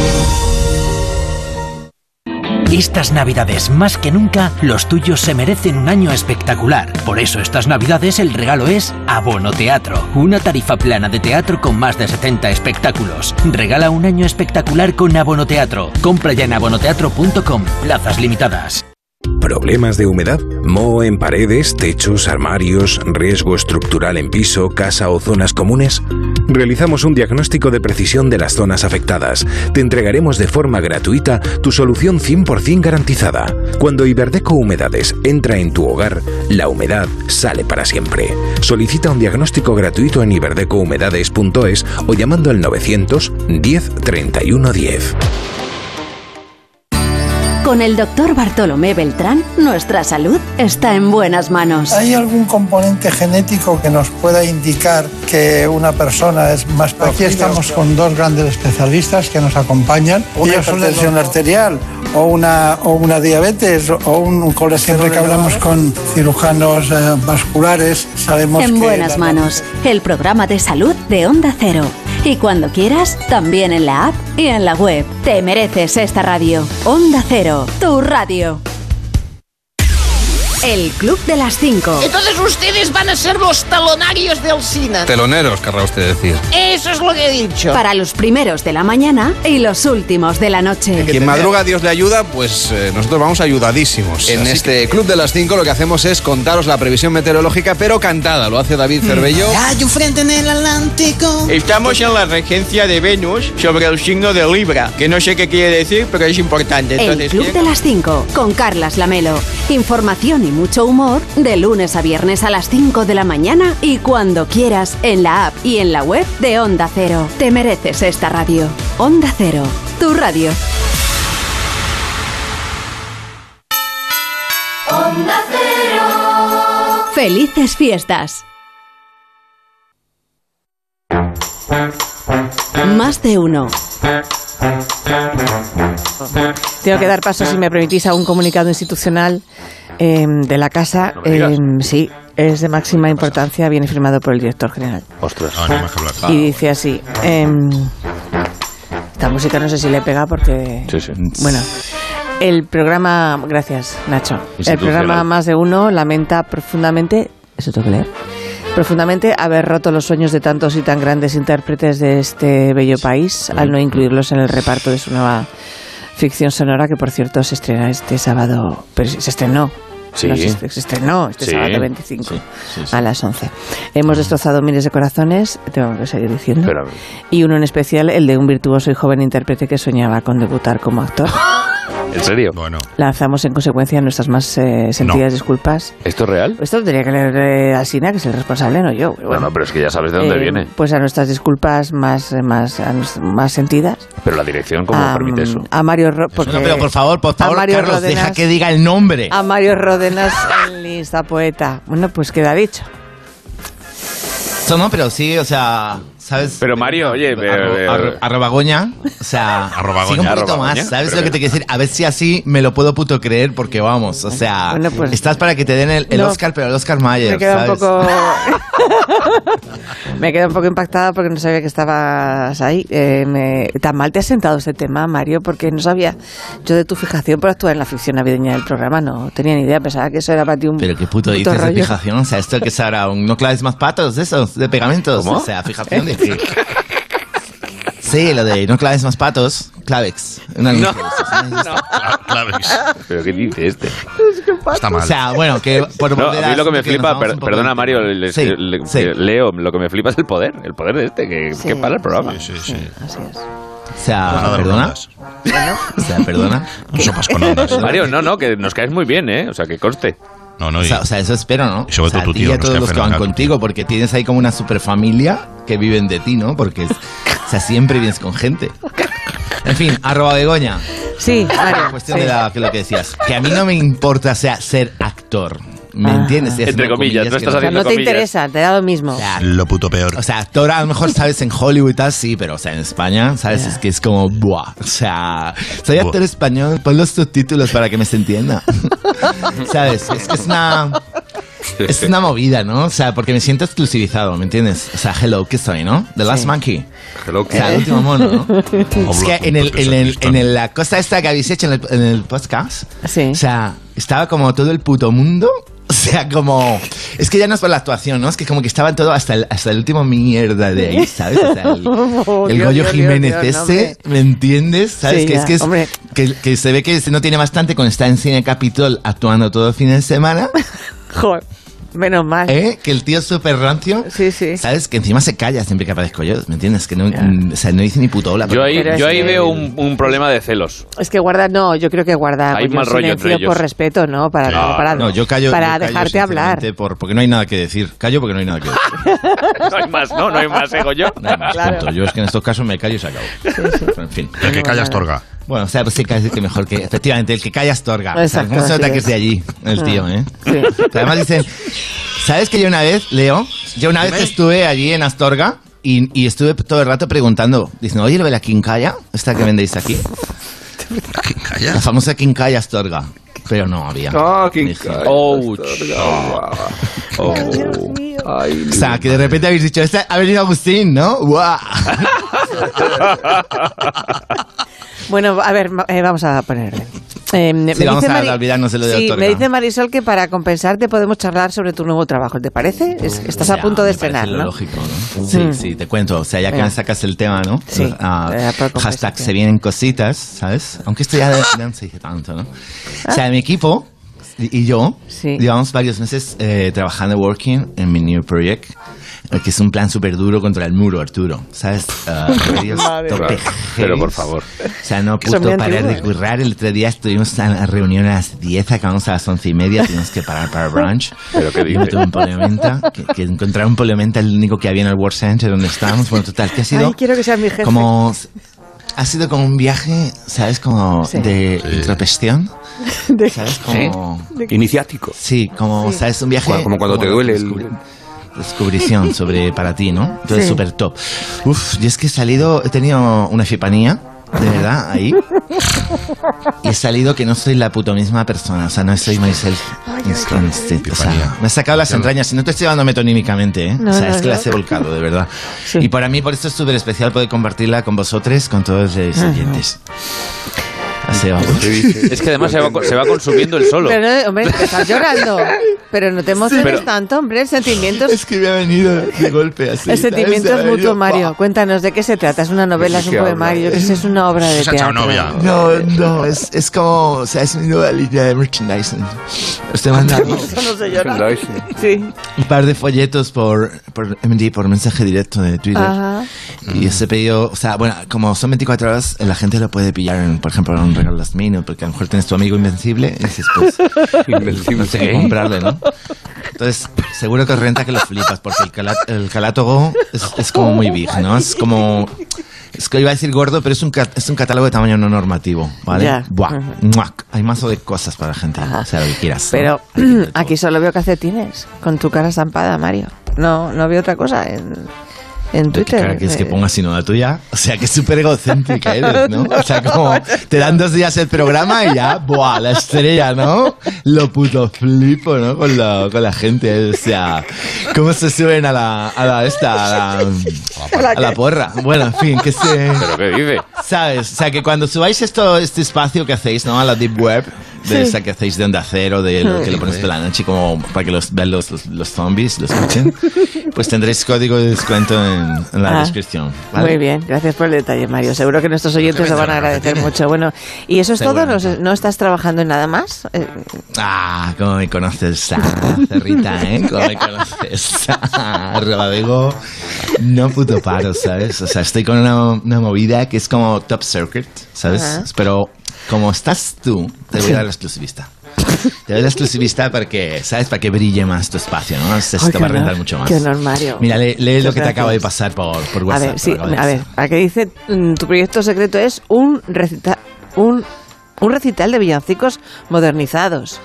Estas navidades, más que nunca, los tuyos se merecen un año espectacular. Por eso estas navidades el regalo es Abono Teatro, una tarifa plana de teatro con más de 70 espectáculos. Regala un año espectacular con Abono Teatro. Compra ya en abonoteatro.com, plazas limitadas. ¿Problemas de humedad? ¿Moho en paredes, techos, armarios, riesgo estructural en piso, casa o zonas comunes? Realizamos un diagnóstico de precisión de las zonas afectadas. Te entregaremos de forma gratuita tu solución 100% garantizada. Cuando Iberdeco Humedades entra en tu hogar, la humedad sale para siempre. Solicita un diagnóstico gratuito en iberdecohumedades.es o llamando al 900 10 31 10. Con el doctor Bartolomé Beltrán, nuestra salud está en buenas manos. ¿Hay algún componente genético que nos pueda indicar que una persona es más Aquí estamos con dos grandes especialistas que nos acompañan. Una hipertensión arterial o una, o una diabetes o un colesterol. Siempre que hablamos con cirujanos eh, vasculares sabemos en que... buenas manos, el programa de salud de Onda Cero. Y cuando quieras, también en la app y en la web. Te mereces esta radio. Onda Cero, tu radio. El Club de las 5. Entonces ustedes van a ser los talonarios del cine. Teloneros, querrá usted decir. Eso es lo que he dicho. Para los primeros de la mañana y los últimos de la noche. Quien madruga, Dios le ayuda, pues eh, nosotros vamos ayudadísimos. En Así este Club de las 5 lo que hacemos es contaros la previsión meteorológica, pero cantada. Lo hace David Cervello. Hay un frente en el Atlántico. Estamos en la regencia de Venus sobre el signo de Libra, que no sé qué quiere decir, pero es importante. El Entonces, Club de las 5 con Carlas Lamelo. Información y mucho humor de lunes a viernes a las 5 de la mañana y cuando quieras en la app y en la web de Onda Cero. Te mereces esta radio. Onda Cero, tu radio. Onda Cero. Felices fiestas. Más de uno. Tengo que dar paso, si me permitís, a un comunicado institucional eh, de la casa. digas. Eh, sí, es de máxima importancia, viene firmado por el director general. Ostras. Y dice así. em, esta música no sé si le pega porque... Sí, sí. Bueno, el programa... Gracias, Nacho. El programa Más de Uno lamenta profundamente... ¿Eso tengo que leer? Profundamente haber roto los sueños de tantos y tan grandes intérpretes de este bello país al no incluirlos en el reparto de su nueva ficción sonora que, por cierto, se estrena este sábado... Pero se estrenó. Sí. No, se, se estrenó este Sí. sábado 25 Sí, sí, sí. a las 11. Hemos destrozado miles de corazones, tengo que seguir diciendo. Pero- Y uno en especial, el de un virtuoso y joven intérprete que soñaba con debutar como actor. ¿En serio? Bueno. Lanzamos en consecuencia nuestras más eh, sentidas disculpas. ¿Esto es real? Esto lo tenía que leer eh, Alsina, que es el responsable, no yo. Bueno, pero es que ya sabes de dónde Eh, viene. Pues a nuestras disculpas más, eh, más, más sentidas. Pero la dirección, ¿cómo a, permite eso? A Mario Ro- porque- No, pero por favor, por favor, Mario Carlos, Ródenas- deja que diga el nombre. A Mario Ródenas, el lista poeta. Bueno, pues queda dicho. Eso no, pero sí, o sea, ¿sabes? Pero Mario, oye, Arro- eh, arro- arroba Goña, o sea, Arroba sigue un poquito Arroba más, Goña, ¿sabes pero lo que te quiero decir? A ver si así me lo puedo puto creer, porque vamos, o sea, Bueno, pues- estás para que te den el, el No. Oscar, pero el Oscar Mayer, Me queda un poco. me queda un poco impactada porque no sabía que estabas ahí. Eh, me- Tan mal te has sentado este tema, Mario, porque no sabía yo de tu fijación por actuar en la ficción navideña del programa. No tenía ni idea, pensaba que eso era para ti un. Pero qué puto dices de fijación, o sea, esto que será un no claves más patos, de esos, de pegamentos, ¿Cómo? o sea, fijación de que... Sí, lo de no claves más patos, clavex. Una- No, Claves. ¿Pero qué dice este? Está mal. O sea, bueno, que por No, a mí lo que me flipa, per- perdona Mario, tema. le- Sí, le- sí. Leo, lo que me flipa es el poder, el poder de este, que, Sí. que para el programa. Sí, sí, sí. Así es. O sea, perdona. O sea, perdona. Sopas con ondas. Mario, no, no, que nos caes muy bien, ¿eh? O sea, que conste. No, no, O y- sea, o sea, eso espero, ¿no? Y sobre o sea, todo tu tío, y a todos los que van contigo, porque tienes ahí como una super familia que viven de ti, ¿no? Porque, es- o sea, siempre vienes con gente. En fin, arroba Begoña. Sí, Mario. cuestión sí. de la, que lo que decías. Que a mí no me importa, sea, ser actor. ¿Me Ah. entiendes? Entre comillas, no estás haciendo no te comillas. interesa, te da lo mismo. O sea, Lo puto peor. o sea, actor a lo mejor sabes en Hollywood y tal, sí, pero o sea, en España, ¿sabes? Es que es como, buah. O sea, soy Buah. actor español, pon los subtítulos para que me se entienda. ¿Sabes? Es que es una. Es una movida, ¿no? O sea, porque me siento exclusivizado, ¿me entiendes? O sea, hello, ¿qué soy, no? The Last Sí. Monkey. Hello, O sea, el último mono, ¿no? es que en, el, en, el, en el- la cosa esta que habéis hecho en el, en el podcast, Sí. o sea, estaba como todo el puto mundo. O sea, como. Es que ya no es por la actuación, ¿no? Es que como que estaba todo hasta el, hasta el último mierda de ahí, ¿sabes? O sea, el, Oh, el Dios, Goyo Dios, Jiménez Dios, ese, ¿me entiendes? ¿Sabes? Sí, que ya, es que es. hombre. Que, que se ve que no tiene bastante con estar en Cine Capitol actuando todo el fin de semana. Joder, menos mal. ¿Eh? Que el tío es súper rancio. Sí, sí. ¿Sabes? Que encima se calla siempre que aparezco yo, ¿me entiendes? Que no, mm, o sea, no dice ni puto hola. Yo ahí, Pero yo es ahí que- veo un, un problema de celos. Es que guarda, no, yo creo que guarda Hay pues, mal rollo entre ellos. por respeto, ¿no? Para, No, para, No, yo callo. para yo callo dejarte hablar. Por, porque no hay nada que decir. Callo porque no hay nada que decir. No hay más, ¿no? No hay más, ego yo. Nada más, Claro. punto. Yo es que en estos casos me callo y se acabó. En fin. El que calla. Bueno, o sea, pues sí, casi que mejor que. Efectivamente, el que calla Astorga. O sea, Exacto, ¿Cómo se nota que es. de allí, el tío, eh? Sí. Pero Además dicen. ¿Sabes que yo una vez, Leo? Yo una vez estuve allí en Astorga y, y estuve todo el rato preguntando. Diciendo, oye, ¿lo de la quincalla? ¿Esta que vendéis aquí? ¿Quién calla? La famosa quincalla Astorga. Pero no había. Ah, Dije, Ouch. Oh. O sea, que de repente habéis dicho, "Este- ha venido Agustín, ¿no? ¡Guau! Bueno, a ver, eh, vamos a poner. Eh, me Sí, vamos dice a olvidarnos de lo de Sí, me dice Marisol que para compensarte podemos charlar sobre tu nuevo trabajo. ¿Te parece? Es- estás O a punto de estrenar, ¿no? lógico, ¿no? Sí, Mm. sí, te cuento. O sea, ya que Venga. me sacas el tema, ¿no? Sí, Ah, eh, hashtag se vienen cositas, ¿sabes? Aunque esto ya de- ya no se dice tanto, ¿no? O sea, mi equipo y y yo Sí. llevamos varios meses eh, trabajando, working en mi new project, eh, que es un plan súper duro contra el muro, Arturo. ¿Sabes? Madre tope mía. Pero, por favor. O sea, no puto parar de antiguos, currar. El otro día estuvimos en la reunión a las 10, acabamos a las 11 y media, tuvimos que parar para brunch. ¿Pero qué Yo me dices? tuve un poliomenta, que, que encontrar un poliomenta el único que había en el World Center donde estábamos. Bueno, total, que ha sido Ay, quiero que seas mi jefe. como... Ha sido como un viaje, ¿sabes? Como Sí. de introspección. De- ¿Sabes? Como... Iniciático. Sí, como, Sí. ¿sabes? Un viaje... Como- como cuando te duele el- Descubrición sobre para ti, ¿no? Entonces, Sí. súper top. Uf, yo es que he salido, he tenido una epifanía, de verdad, ahí. Y he salido que no soy la puto misma persona, o sea, no soy myself instant. O sea, me he sacado las entrañas y no te estoy dando metonímicamente, ¿eh? No, o sea, no, es que no. las he volcado, de verdad. Sí. Y para mí, por esto es súper especial poder compartirla con vosotros, con todos los oyentes. Así vamos. Es que además se va, se va consumiendo el solo. Pero, no, hombre, te estás llorando. Pero no te emociones pero- tanto, hombre. El sentimiento es, Es que me ha venido de golpe así. el sentimiento es mutuo, Mario. Cuéntanos de qué se trata. Es una novela, es un poemario, sé, es una obra de Se teatro. novia. No, no, es, es como, o sea, es mi nueva línea de merchandising. Os se llora. Merchandising. Sí. un par de folletos por, por MD, por mensaje directo de Twitter. Ajá. Y ese pedido, o sea, bueno, como son 24 horas, la gente lo puede pillar, en, por ejemplo, en un last minute, porque a lo mejor tienes tu amigo invencible y dices, pues, no sé qué comprarle, ¿no? Entonces, seguro que renta que lo flipas, porque el, cala- el calátogo es, es como muy big, ¿no? Es como... Es que iba a decir gordo, pero es un, es un catálogo de tamaño no normativo, ¿vale? Ya. Buah, Ujú. muac. Hay mazo de cosas para la gente, o sea, lo que quieras. ¿no? Pero aquí solo veo calcetines con tu cara estampada, Mario. No, no veo otra cosa en, en ¿Qué Twitter. cara quieres que Eh, ponga sino la tuya? O sea, que súper egocéntrica eres, ¿no? O sea, como te dan dos días el programa y ya, ¡buah! La estrella, ¿no? Lo puto flipo, ¿no? Con la, con la gente, o sea, ¿cómo se suben a la, a la esta, a la, a la porra? Bueno, en fin, que se... ¿Pero qué dice? ¿Sabes? O sea, que cuando subáis esto, este espacio que hacéis, ¿no? A la Deep Web, de Sí. esa que hacéis de onda cero, de lo que lo pones de la noche, como para que los vean los, los, los zombies, lo escuchen, pues tendréis código de descuento en, en la Ah, descripción. ¿vale? Muy bien, gracias por el detalle, Mario. Seguro que nuestros oyentes lo van a agradecer mucho. Bueno, ¿y eso es todo? ¿No, no estás trabajando en nada más? Eh, Ah, cómo me conoces, ah, Cerrita, ¿eh? Cómo me conoces. Ah, Rodrigo, no puto paro, ¿sabes? O sea, estoy con una, una movida que es como top circuit, ¿sabes? Ajá. Pero como estás tú, te voy a dar la exclusivista. Te doy la exclusivista porque, ¿sabes? Para que brille más tu espacio, ¿no? Se te qué va a rentar mucho más. qué honor, Mario. Mira, lee, lee lo que te acaba de pasar por, por a WhatsApp. ver, sí, a ver, pasar. aquí dice, mm, tu proyecto secreto es un recital, un, un recital de villancicos modernizados.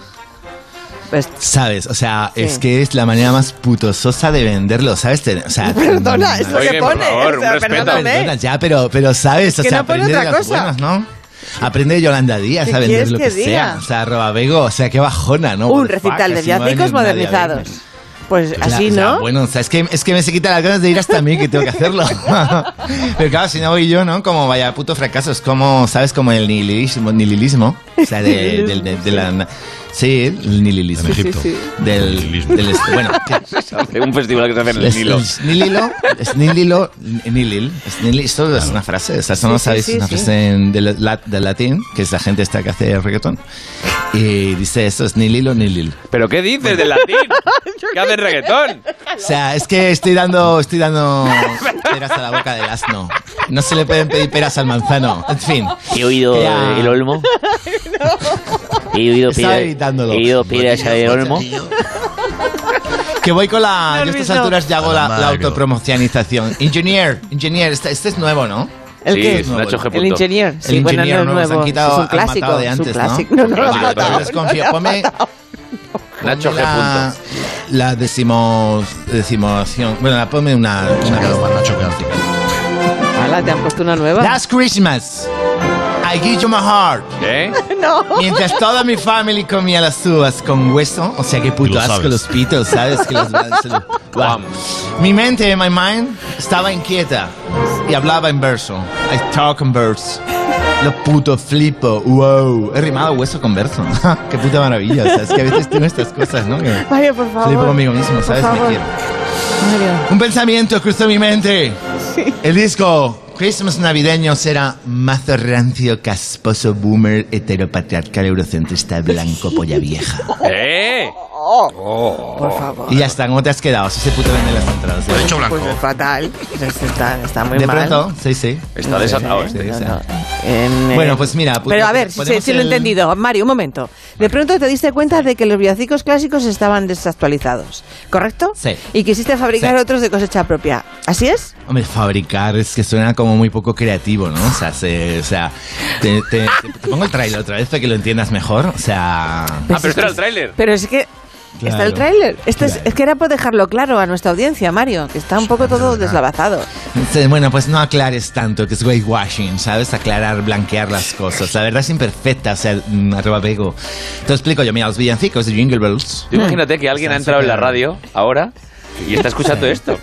Pues, ¿Sabes? O sea, Sí. es que es la manera más putososa de venderlo, ¿sabes? Te- O sea, Perdona, es lo que Oye, por pone. favor, o sea, un respeto. perdóname. Perdona, ya, pero, pero sabes, o Que sea, no pone aprende de otra las cosa. buenas, ¿no? Aprende de Yolanda Díaz ¿Qué a vender lo que diga? sea. O sea, arroba Bego, o sea, qué bajona, ¿no? un fuck, recital de villancicos modernizados. Pues Claro, así, ¿no? bueno, o sea, es que, es que me se quita las ganas de ir hasta mí que tengo que hacerlo. Pero claro, si no voy yo, ¿no? Como vaya puto fracaso, es como, ¿sabes? Como el nihilismo, nihilismo o sea, de, del- de- de la... Sí, el nihilismo. En Egipto. Sí, Del, del est- bueno, que- un festival que se hace en el es, Nilo. es Nililo, es Nililo, Nilil, es Nilil, esto es una frase, o sea, esto no Sí, sí, sabéis, sí, es una sí. frase en- del, del latín, que es la gente esta que hace reggaetón, y dice esto, es Nililo, Nilil. ¿Pero qué dices del latín? ¿Qué hace reggaetón? O sea, es que estoy dando, estoy dando peras a la boca del asno. No se le pueden pedir peras al manzano. En fin. He oído Ya. el olmo. He oído evitándolo. he oído piras del olmo. Que voy con la. No, yo a estas no. alturas ya hago la, la Mario. autopromocionalización. Engineer, engineer, este, este es nuevo, ¿no? ¿El Sí, qué? es Nacho G. El ingenier. Sí, El bueno, no nuevo, es se han quitado- es un clásico. matado de es antes, un ¿no? clásico. No, no, no matado. Nacho G. la, la decimos, decimoción. Bueno, la ponme una. una Hala, te han puesto una nueva. Last Christmas, I give you my heart. ¿Qué? No. Mientras toda mi family comía las uvas con hueso, o sea que puto lo asco sabes. los pitos, ¿sabes? Que los lo- Guau. Mi mente, my mind, estaba inquieta y hablaba en verso. I talk in verse. Lo puto flipo, wow. He rimado hueso con verso. Qué puta maravilla. O sea, es que a veces tengo estas cosas, ¿no? Que Mario, por favor. flipo conmigo mismo, Por ¿sabes? Me quiero. Mario. Un pensamiento cruzó mi mente. El disco Christmas navideño será mazo rancio, casposo, boomer, heteropatriarcal, eurocentrista, blanco, polla vieja. ¿Eh? Por favor. Y ya está, ¿cómo te has quedado? Si se puto vende las entradas. Lo he dicho blanco. Pues es fatal. Está, está muy De mal. pronto, sí, sí. Está desatado, Sí, ¿eh? sí. En, eh, Bueno, pues mira, pues pero a ver, si, lo he entendido. Mario, un momento. De pronto te diste cuenta de que los villancicos clásicos estaban desactualizados, ¿correcto? Sí. Y quisiste fabricar Sí. otros de cosecha propia. ¿Así es? Hombre, fabricar es que suena como muy poco creativo, ¿no? O sea, se- o sea te, te- te- te pongo el trailer otra vez para que lo entiendas mejor. O sea... Ah, pero este era el tráiler. Pero es que está Claro, el tráiler. Esto es, claro. es que era por dejarlo claro a nuestra audiencia, Mario, que está un poco todo deslavazado. Sí, Bueno, pues no aclares tanto, que es whitewashing, ¿sabes? Aclarar, blanquear las cosas. La verdad es imperfecta, o sea, mm, arroba pego. Te explico yo, mira, los villancicos de Jingle Bells. Imagínate que alguien ha entrado en la radio ahora y está escuchando esto.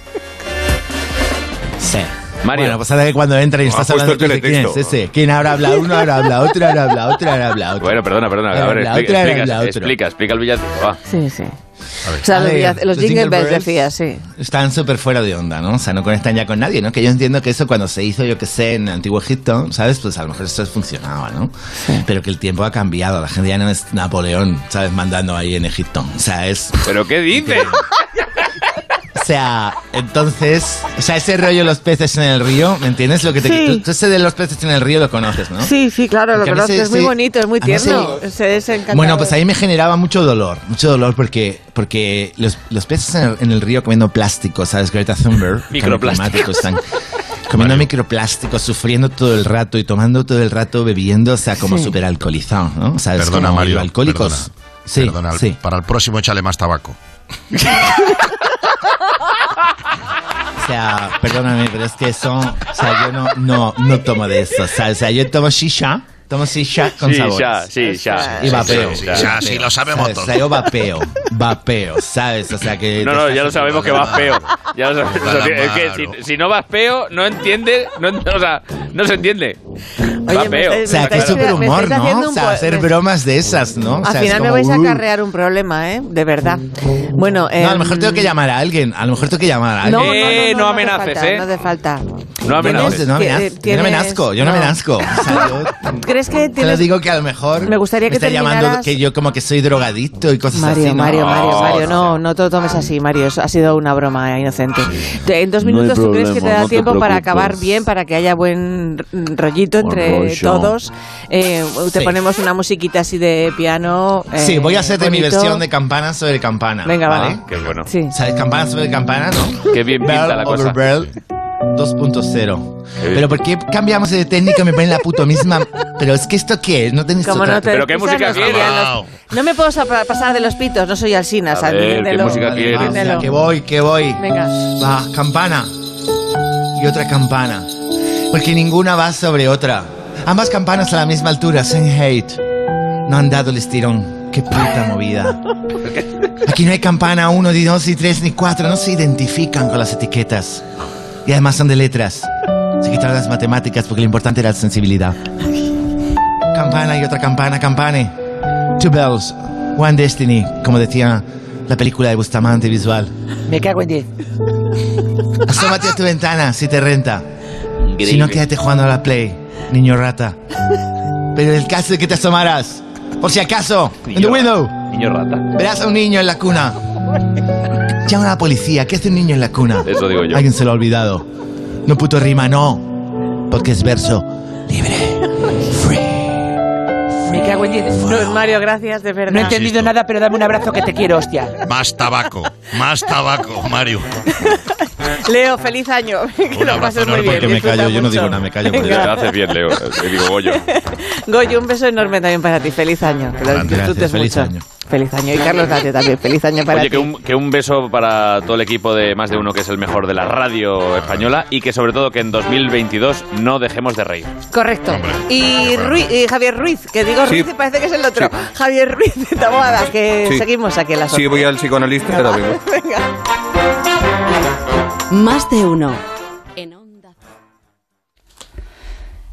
Sí. Mario. Bueno, pues ahora que cuando entra y Ha estás hablando tú, ¿quién es ese? ¿Quién habrá hablado? Uno habrá hablado, otro habrá hablado, otro habrá hablado. otro. Bueno, perdona, perdona. A ver, explica, otra, explica, habla, explica, explica el villancico. Va. Sí, sí. O sea, los villa- los Jingle Bells decías, sí. Están súper fuera de onda, ¿no? O sea, no conectan ya con nadie, ¿no? Que yo entiendo que eso cuando se hizo, yo que sé, en el antiguo Egipto, ¿sabes? Pues a lo mejor esto funcionaba, ¿no? Pero que el tiempo ha cambiado, la gente ya no es Napoleón, ¿sabes? Mandando ahí en Egipto. O sea, es... ¿Pero qué dices? O sea, entonces, o sea, ese rollo de los peces en el río, ¿me entiendes? Lo que te, Sí. tú, tú ese de los peces en el río lo conoces, ¿no? Sí, sí, claro, lo Porque conozco, se- es muy se- bonito, es muy se- tierno. Se es encantador. Bueno, pues ahí me generaba mucho dolor, mucho dolor porque, porque los, los peces en el, en el río comiendo plástico, ¿sabes? Greta Thunberg, Microplásticos. están comiendo microplásticos, sufriendo todo el rato y tomando todo el rato, bebiendo, o sea, como Sí. súper alcoholizado, ¿no? ¿Sabes? Perdona, como Mario. alcohólicos. Perdona, Sí, Perdona, sí. para el próximo échale más tabaco. O sea, perdóname, pero es que eso, o sea, yo no, no, no tomo de eso, ¿sabes? O sea, yo tomo shisha, tomo shisha con Sí, sabores. ya, sí, ya. Y vapeo. Sí, ya, vapeo, sí, lo sabemos todos. O sea, yo vapeo, vapeo, ¿sabes? O sea que... No, te no, ya lo sabemos que vas peo. Ya lo sabemos. Es que si, si no vas peo, no entiende, no, o sea, no se entiende. Va me peo. estáis- O sea, que me es súper me humor, ¿no? O sea, hacer me- bromas de esas, ¿no? O sea, Al final me como, vais a acarrear un problema, ¿eh? De verdad. Bueno, No, a lo em, mejor tengo que llamar a alguien, a lo mejor tengo que llamar a alguien. no, no, Eh, no, no no amenaces, hace falta, ¿eh? No hace falta. No amenaces. No, no, Tienes- amenaz- yo no amenazco, yo no amenazco. O sea, yo ¿Crees que te lo tienes... digo que a lo mejor Me gustaría que llamando terminaras- que yo como que soy drogadicto y cosas Mario, así. ¿no? Mario, Mario, No, Mario, no. no, no te lo tomes así, Mario. Eso ha sido una broma inocente. Te- En dos No hay minutos, ¿tú crees que te problema, da no te tiempo para preocupes. acabar bien, para que haya buen rollito entre rollo. todos? Eh, te Sí. ponemos una musiquita así de piano. eh, Sí, voy a hacerte mi bonito. versión de campana sobre campana. Venga, ¿vale? va. Qué bueno. Sí. ¿Sabes? Campana sobre campana, ¿no? Qué bien pinta la cosa. Bell 2.0. Qué bien. Pero ¿por qué cambiamos de técnica me ponen la puto misma? Pero es que esto qué es, no tenéis Como no te Pero qué música quieres. No me puedo sa- pasar de los pitos, no soy Alsina, A ver, ¿qué música Vale, quieres? va, Entiéndelo. que voy, que voy. Venga. Va, campana. Y otra campana. Porque ninguna va sobre otra. Ambas campanas a la misma altura, sin hate. No han dado el estirón. Qué puta movida. Aquí no hay campana 1, ni 2, ni 3, ni 4. No se identifican con las etiquetas. Y además son de letras. Se quitaron las matemáticas porque lo importante era la sensibilidad. Campana y otra campana, campane. Two bells, one destiny, como decía la película de Bustamante visual. Me cago en 10. Asómate a tu ventana si te renta. Increíble. Si no, quédate jugando a la Play, niño rata. Pero en el caso de que te asomaras, por si acaso, en the Niño window, Niño rata. verás a un niño en la cuna. Llama a la policía, ¿qué hace un niño en la cuna? Eso digo yo. Alguien se lo ha olvidado. No puto rima, no. Porque es verso libre. Me cago en 10. No, Mario, gracias, de verdad. No he entendido nada, pero dame un abrazo que te quiero, hostia. Más tabaco, más tabaco, Mario. Leo, feliz año. que lo pases muy bien. mucho. me callo. Te Venga. haces bien, Leo. Te digo Goyo. Goyo, un beso enorme también para ti. Feliz año. Que lo Gracias, disfrutes feliz mucho. año. Feliz año. Y Carlos Date también. Feliz año para Oye, ti. que un, que un beso para todo el equipo de Más de Uno, que es el mejor de la radio española, y que sobre todo que en 2022 no dejemos de reír. Correcto. Y, Ruiz- y Javier Ruiz, que digo Sí. Ruiz y parece que es el otro. Javier Ruiz de Taboada, que Sí. seguimos aquí en la Sí, voy al psicoanalista, ahora vengo. Venga. Más de uno.